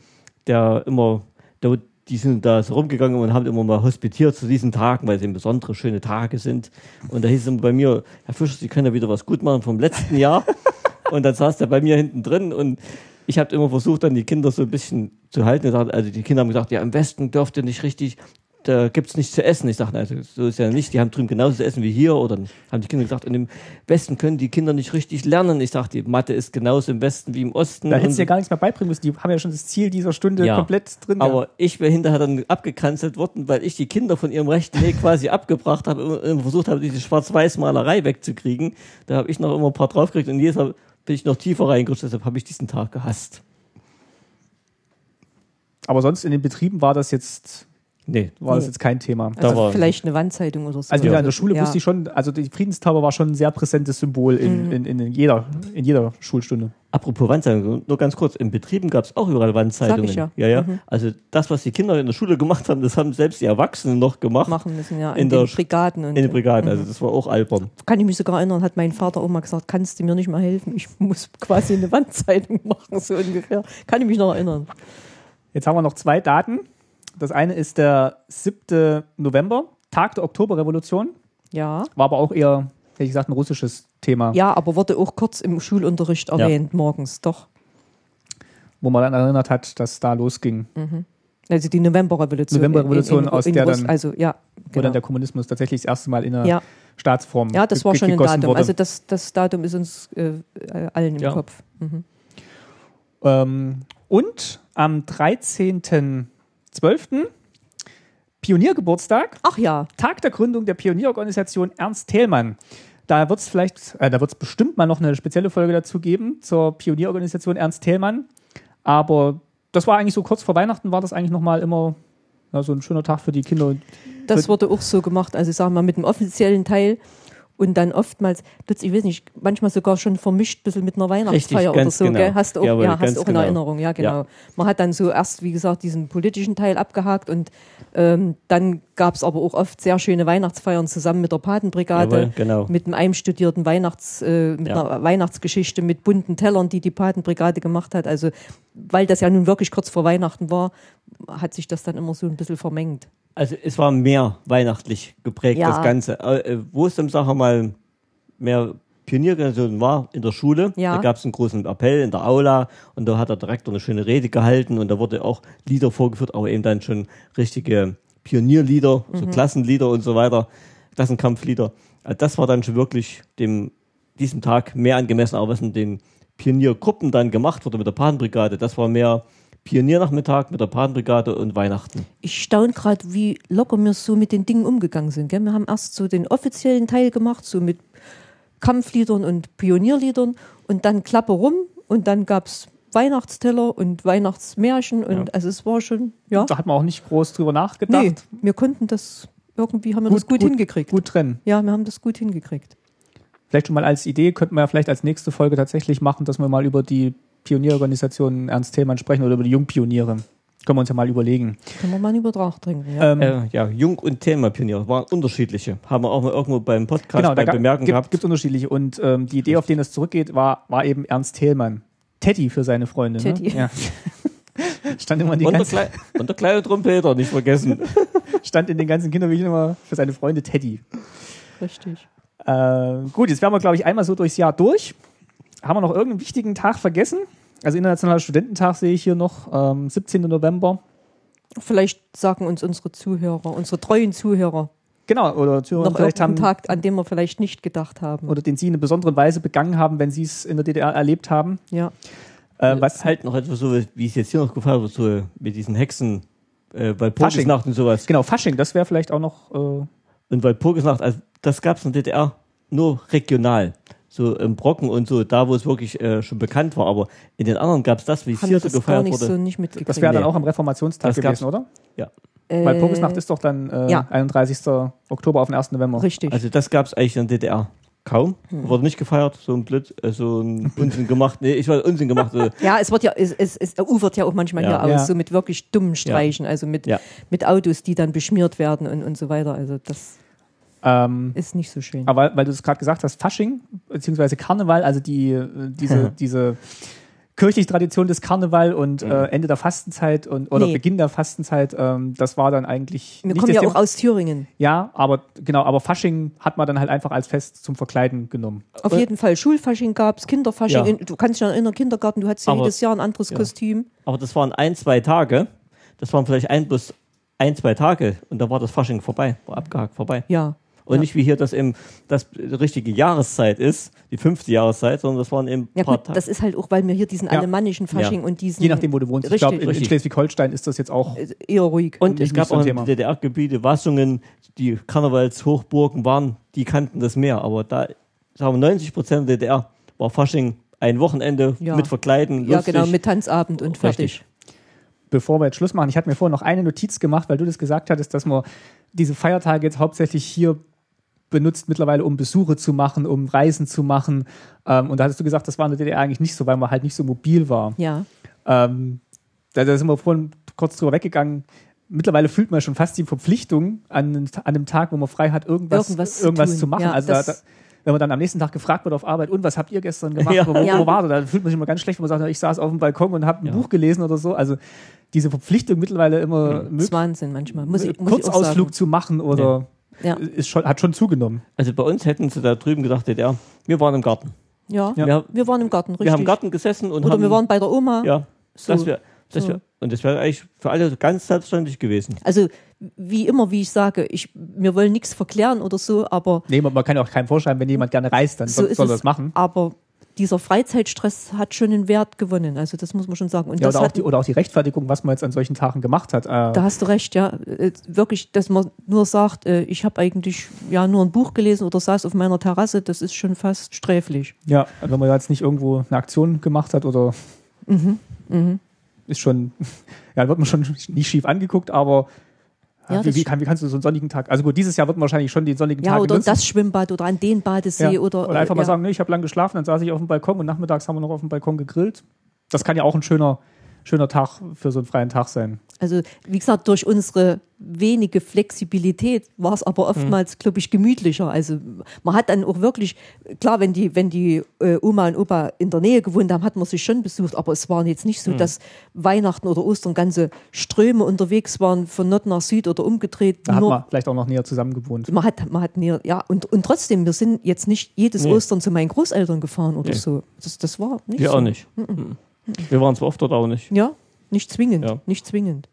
der immer, der, die sind da so rumgegangen und haben immer mal hospitiert zu diesen Tagen, weil es eben besondere schöne Tage sind. Und da hieß es immer bei mir, Herr Fischer, Sie können ja wieder was gut machen vom letzten Jahr. und dann saß der bei mir hinten drin und ich habe immer versucht, dann die Kinder so ein bisschen zu halten. Also die Kinder haben gesagt, ja, im Westen dürft ihr nicht richtig da gibt es nichts zu essen. Ich dachte, also so ist ja nicht, die haben drüben genauso zu essen wie hier. Oder haben die Kinder gesagt, in dem Westen können die Kinder nicht richtig lernen. Ich dachte, die Mathe ist genauso im Westen wie im Osten. Da hättest du ja gar nichts mehr beibringen müssen. Die haben ja schon das Ziel dieser Stunde ja, komplett drin. Aber ja. ich wäre hinterher dann abgekanzelt worden, weil ich die Kinder von ihrem rechten Weg quasi abgebracht habe und versucht habe, diese Schwarz-Weiß-Malerei wegzukriegen. Da habe ich noch immer ein paar draufgekriegt und jedes Mal bin ich noch tiefer reingerutscht. Deshalb habe ich diesen Tag gehasst. Aber sonst in den Betrieben war das jetzt Nee, war nee. das jetzt kein Thema. Also war vielleicht eine Wandzeitung oder so. Also ja. in der Schule ja. wusste ich schon, also die Friedenstaube war schon ein sehr präsentes Symbol in, mhm. in, in, jeder, in jeder Schulstunde. Apropos Wandzeitung, nur ganz kurz, in Betrieben gab es auch überall Wandzeitungen. Sag ich ja. ja, ja. Mhm. Also das, was die Kinder in der Schule gemacht haben, das haben selbst die Erwachsenen noch gemacht. Machen müssen, ja. In, in den Brigaden. Und in den Brigaden, also mhm. das war auch albern. Kann ich mich sogar erinnern, hat mein Vater auch mal gesagt, kannst du mir nicht mal helfen? Ich muss quasi eine Wandzeitung machen, so ungefähr. Kann ich mich noch erinnern. Jetzt haben wir noch zwei Daten. Das eine ist der 7. November, Tag der Oktoberrevolution. Ja. War aber auch eher, hätte ich gesagt, ein russisches Thema. Ja, aber wurde auch kurz im Schulunterricht erwähnt, ja. morgens, doch. Wo man dann erinnert hat, dass da losging. Mhm. Also die Novemberrevolution. Novemberrevolution, in, in, aus der dann, also, ja, wo genau. dann der Kommunismus tatsächlich das erste Mal in der ja. Staatsform Ja, das war schon ein Datum. Wurde. Also das, das Datum ist uns äh, allen im ja. Kopf. Mhm. Ähm, und am 13. 12. Pioniergeburtstag. Ach ja. Tag der Gründung der Pionierorganisation Ernst Thälmann. Da wird es vielleicht, äh, da wird es bestimmt mal noch eine spezielle Folge dazu geben zur Pionierorganisation Ernst Thälmann. Aber das war eigentlich so kurz vor Weihnachten, war das eigentlich nochmal immer ja, so ein schöner Tag für die Kinder. Das wurde auch so gemacht, also sagen wir mal mit dem offiziellen Teil und dann oftmals, ich weiß nicht, manchmal sogar schon vermischt ein bisschen mit einer Weihnachtsfeier Richtig, oder so, genau. gell? Hast du auch, Jawohl, ja, hast auch genau. in Erinnerung, ja, genau. Ja. Man hat dann so erst, wie gesagt, diesen politischen Teil abgehakt und ähm, dann gab es aber auch oft sehr schöne Weihnachtsfeiern zusammen mit der Patenbrigade, Jawohl, genau. mit einem einstudierten Weihnachts, äh, mit ja. einer Weihnachtsgeschichte, mit bunten Tellern, die die Patenbrigade gemacht hat. Also, weil das ja nun wirklich kurz vor Weihnachten war, hat sich das dann immer so ein bisschen vermengt. Also es war mehr weihnachtlich geprägt, ja. das Ganze. Äh, wo es dann, sagen wir mal, mehr Pioniergeneration war in der Schule. Ja. Da gab es einen großen Appell in der Aula und da hat der Direktor eine schöne Rede gehalten und da wurde auch Lieder vorgeführt, aber eben dann schon richtige Pionierlieder, mhm. so Klassenlieder und so weiter, Klassenkampflieder. Also das war dann schon wirklich dem, diesem Tag mehr angemessen, auch was in den Pioniergruppen dann gemacht wurde mit der Patenbrigade. Das war mehr Pioniernachmittag mit der Patenbrigade und Weihnachten. Ich staune gerade, wie locker wir so mit den Dingen umgegangen sind. Gell? Wir haben erst so den offiziellen Teil gemacht, so mit Kampfliedern und Pionierliedern und dann Klappe rum und dann gab es Weihnachtsteller und Weihnachtsmärchen und ja. also es war schon, ja. Da hat man auch nicht groß drüber nachgedacht. Nee, wir konnten das, irgendwie haben wir gut, das gut, gut hingekriegt. Gut trennen. Ja, wir haben das gut hingekriegt. Vielleicht schon mal als Idee könnten wir ja vielleicht als nächste Folge tatsächlich machen, dass wir mal über die Pionierorganisation Ernst Thälmann sprechen oder über die Jungpioniere. Können wir uns ja mal überlegen. Können wir mal in Betracht trinken, ja. Ähm, äh, ja, Jung- und Thälmann-Pioniere waren unterschiedliche. Haben wir auch mal irgendwo beim Podcast genau, beim Bemerken gibt, gehabt. Gibt unterschiedliche. Und ähm, die Idee, auf den es zurückgeht, war, war eben Ernst Thälmann. Teddy für seine Freunde. Ne? Teddy. Ne? Ja. Stand immer in die und, ganzen der und der kleine Trompeter, nicht vergessen. Stand in den ganzen Kinderbüchern immer für seine Freunde Teddy. Richtig. Äh, gut, jetzt wären wir, glaube ich, einmal so durchs Jahr durch. Haben wir noch irgendeinen wichtigen Tag vergessen? Also Internationaler Studententag sehe ich hier noch, ähm, 17. November. Vielleicht sagen uns unsere Zuhörer, unsere treuen Zuhörer. Genau, oder Zuhörer noch vielleicht haben. Tag, an dem wir vielleicht nicht gedacht haben. Oder den sie in einer besonderen Weise begangen haben, wenn sie es in der DDR erlebt haben. Ja. Äh, was halt noch etwas so, wie es jetzt hier noch gefallen wird, so mit diesen Hexen, äh, Walpurgisnacht und sowas. Genau, Fasching, das wäre vielleicht auch noch. Äh und Walpurgisnacht, also das gab es in der DDR nur regional so im Brocken und so, da wo es wirklich äh, schon bekannt war. Aber in den anderen gab es das, wie es hier so gefeiert wurde. So nicht das wäre dann auch am Reformationstag das gewesen, oder? Ja. Äh, Weil Purgisnacht ist doch dann äh, ja. 31. Oktober auf den 1. November. Richtig. Also das gab es eigentlich in der DDR. Kaum. Hm. Wurde nicht gefeiert, so ein Blöd, äh, so ein Unsinn gemacht. Nee, ich war Unsinn gemacht. So. ja, es wird ja, es, es, es ufert ja auch manchmal ja. hier aus, ja. so mit wirklich dummen Streichen, also mit, mit Autos, die dann beschmiert werden und, und so weiter. Also das. Ähm, ist nicht so schön. Aber weil, du es gerade gesagt hast, Fasching beziehungsweise Karneval, also die, diese, diese kirchliche Tradition des Karneval und Mhm. äh, Ende der Fastenzeit und oder Nee. Beginn der Fastenzeit, ähm, das war dann eigentlich Wir nicht kommen ja auch aus Thüringen. Ja, aber genau, aber Fasching hat man dann halt einfach als Fest zum Verkleiden genommen. Auf jeden Fall. Schulfasching gab es, Kinderfasching. Ja. In, du kannst dich ja erinnern, Kindergarten, du hattest ja Aber- jedes Jahr ein anderes ja. Kostüm. Aber das waren ein, zwei Tage. Das waren vielleicht ein bis ein, zwei Tage und dann war das Fasching vorbei, war abgehakt vorbei. Ja. Und nicht wie hier das eben das die richtige Jahreszeit ist, die fünfte Jahreszeit, sondern das waren eben Ja paar gut, Tage. das ist halt auch, weil wir hier diesen Ja. alemannischen Fasching Ja. und diesen Je nachdem, wo du wohnst. Ich Richtig. glaube, in, in. Schleswig-Holstein ist das jetzt auch. äh, eher ruhig. Und nicht es gab auch in DDR-Gebiete Wassungen, die Karnevalshochburgen waren, die kannten das mehr. Aber da sagen wir 90 Prozent der DDR war Fasching ein Wochenende Ja. mit Verkleiden. ja, lustig. genau, mit Tanzabend und fertig. Richtig. Bevor wir jetzt Schluss machen, ich hatte mir vorher noch eine Notiz gemacht, weil du das gesagt hattest, dass man diese Feiertage jetzt hauptsächlich hier benutzt mittlerweile, um Besuche zu machen, um Reisen zu machen. Ähm, und da hattest du gesagt, das war in der DDR eigentlich nicht so, weil man halt nicht so mobil war. Ja. Ähm, da, da sind wir vorhin kurz drüber weggegangen. Mittlerweile fühlt man schon fast die Verpflichtung, an, an einem Tag, wo man frei hat, irgendwas, Irgendwas irgendwas, zu machen. Ja, also da, das- da, wenn man dann am nächsten Tag gefragt wird auf Arbeit, und was habt ihr gestern gemacht? Ja. Wo, wo, Ja. war da? Da fühlt man sich immer ganz schlecht, wenn man sagt, ich saß auf dem Balkon und habe ein Ja. Buch gelesen oder so. Also diese Verpflichtung mittlerweile immer Das ist möglich, Wahnsinn manchmal. Muss ich, muss Kurzausflug zu machen oder Ja. ist schon, hat schon zugenommen. Also bei uns hätten sie da drüben gedacht, DDR, wir waren im Garten. Ja. Ja. wir waren im Garten, richtig. Wir haben im Garten gesessen und Oder haben. wir waren bei der Oma. ja, So. das wär, das So. wär, und das wäre eigentlich für alle ganz selbstverständlich gewesen. Also wie immer, wie ich sage, ich, wir wollen nichts verklären oder so, aber Nee, man, man kann ja auch keinem vorschreiben, wenn jemand gerne reist, dann so soll, soll er das machen. Aber dieser Freizeitstress hat schon einen Wert gewonnen. Also das muss man schon sagen. Und Ja, das oder, auch hat, die, oder auch die Rechtfertigung, was man jetzt an solchen Tagen gemacht hat. Äh, da hast du recht, ja. Äh, Wirklich, dass man nur sagt, äh, ich habe eigentlich ja nur ein Buch gelesen oder saß auf meiner Terrasse, das ist schon fast sträflich. Ja, wenn man jetzt nicht irgendwo eine Aktion gemacht hat oder Mhm, ist schon, ja, wird man schon nicht schief angeguckt, aber Ja, wie, wie, kann, wie kannst du so einen sonnigen Tag, also gut, dieses Jahr wird man wahrscheinlich schon den sonnigen Ja, Tag oder nutzen. das Schwimmbad oder an den Badesee ja. oder, oder einfach mal ja. sagen, nee, ich habe lang geschlafen, dann saß ich auf dem Balkon und nachmittags haben wir noch auf dem Balkon gegrillt. Das kann ja auch ein schöner, schöner Tag für so einen freien Tag sein. Also, wie gesagt, durch unsere wenige Flexibilität war es aber oftmals, glaube ich, gemütlicher. Also, man hat dann auch wirklich, klar, wenn die, wenn die äh, Oma und Opa in der Nähe gewohnt haben, hat man sich schon besucht, aber es waren jetzt nicht so, dass Weihnachten oder Ostern ganze Ströme unterwegs waren, von Nord nach Süd oder umgedreht. Da hat man vielleicht auch noch näher zusammen gewohnt. man hat, man hat näher, ja, und, und trotzdem, wir sind jetzt nicht jedes Nee. Ostern zu meinen Großeltern gefahren oder Nee. so. Das, das war nicht Wir so. auch nicht. Mhm. Wir waren zwar oft dort, aber nicht. Ja, nicht zwingend, Ja. nicht zwingend.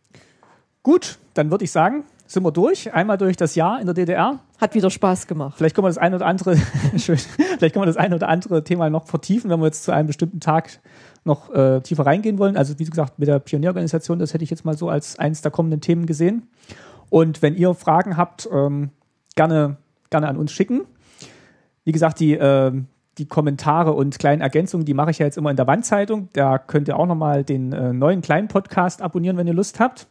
Gut, dann würde ich sagen, sind wir durch. Einmal durch das Jahr in der DDR. Hat wieder Spaß gemacht. Vielleicht können wir das eine oder andere, schön, vielleicht können wir das eine oder andere Thema noch vertiefen, wenn wir jetzt zu einem bestimmten Tag noch äh, tiefer reingehen wollen. Also wie gesagt, mit der Pionierorganisation, das hätte ich jetzt mal so als eines der kommenden Themen gesehen. Und wenn ihr Fragen habt, ähm, gerne, gerne an uns schicken. Wie gesagt, die, ähm, die Kommentare und kleinen Ergänzungen, die mache ich ja jetzt immer in der Wandzeitung. Da könnt ihr auch nochmal den äh, neuen kleinen Podcast abonnieren, wenn ihr Lust habt.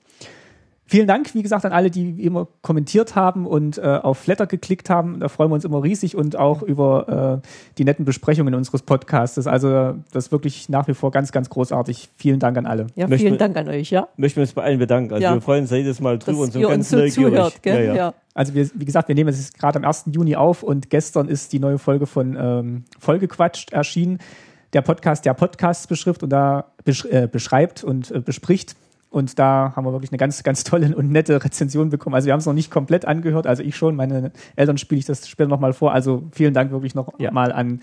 Vielen Dank, wie gesagt, an alle, die immer kommentiert haben und äh, auf Flatter geklickt haben. Da freuen wir uns immer riesig und auch über äh, die netten Besprechungen unseres Podcasts. Also das ist wirklich nach wie vor ganz, ganz großartig. Vielen Dank an alle. Ja, Möchten vielen wir- Dank an euch, ja. Möchten wir uns bei allen bedanken. Also Ja. wir freuen uns jedes Mal drüber und sind ihr ganz uns so neugierig. zuhört, gell? Ja, ja. Also wir, wie gesagt, wir nehmen es jetzt gerade am 1. Juni auf und gestern ist die neue Folge von ähm, Vollgequatscht erschienen. Der Podcast, der Podcasts beschrift und da besch äh, beschreibt und äh, bespricht. Und da haben wir wirklich eine ganz, ganz tolle und nette Rezension bekommen. Also wir haben es noch nicht komplett angehört, also ich schon, meine Eltern spiele ich das später nochmal vor. Also vielen Dank wirklich noch Ja. mal an,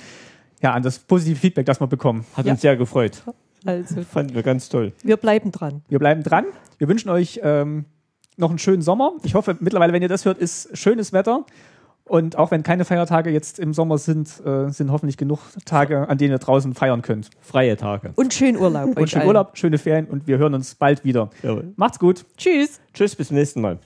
ja, an das positive Feedback, das wir bekommen. Hat Ja. uns sehr gefreut. Also, Fanden wir ganz toll. wir bleiben dran. Wir bleiben dran. Wir wünschen euch ähm, noch einen schönen Sommer. Ich hoffe, mittlerweile, wenn ihr das hört, ist schönes Wetter. Und auch wenn keine Feiertage jetzt im Sommer sind, äh, sind hoffentlich genug Tage, an denen ihr draußen feiern könnt. Freie Tage. Und schönen Urlaub. Und schönen allen. Urlaub, schöne Ferien und wir hören uns bald wieder. Jawohl. Macht's gut. Tschüss. Tschüss, bis zum nächsten Mal.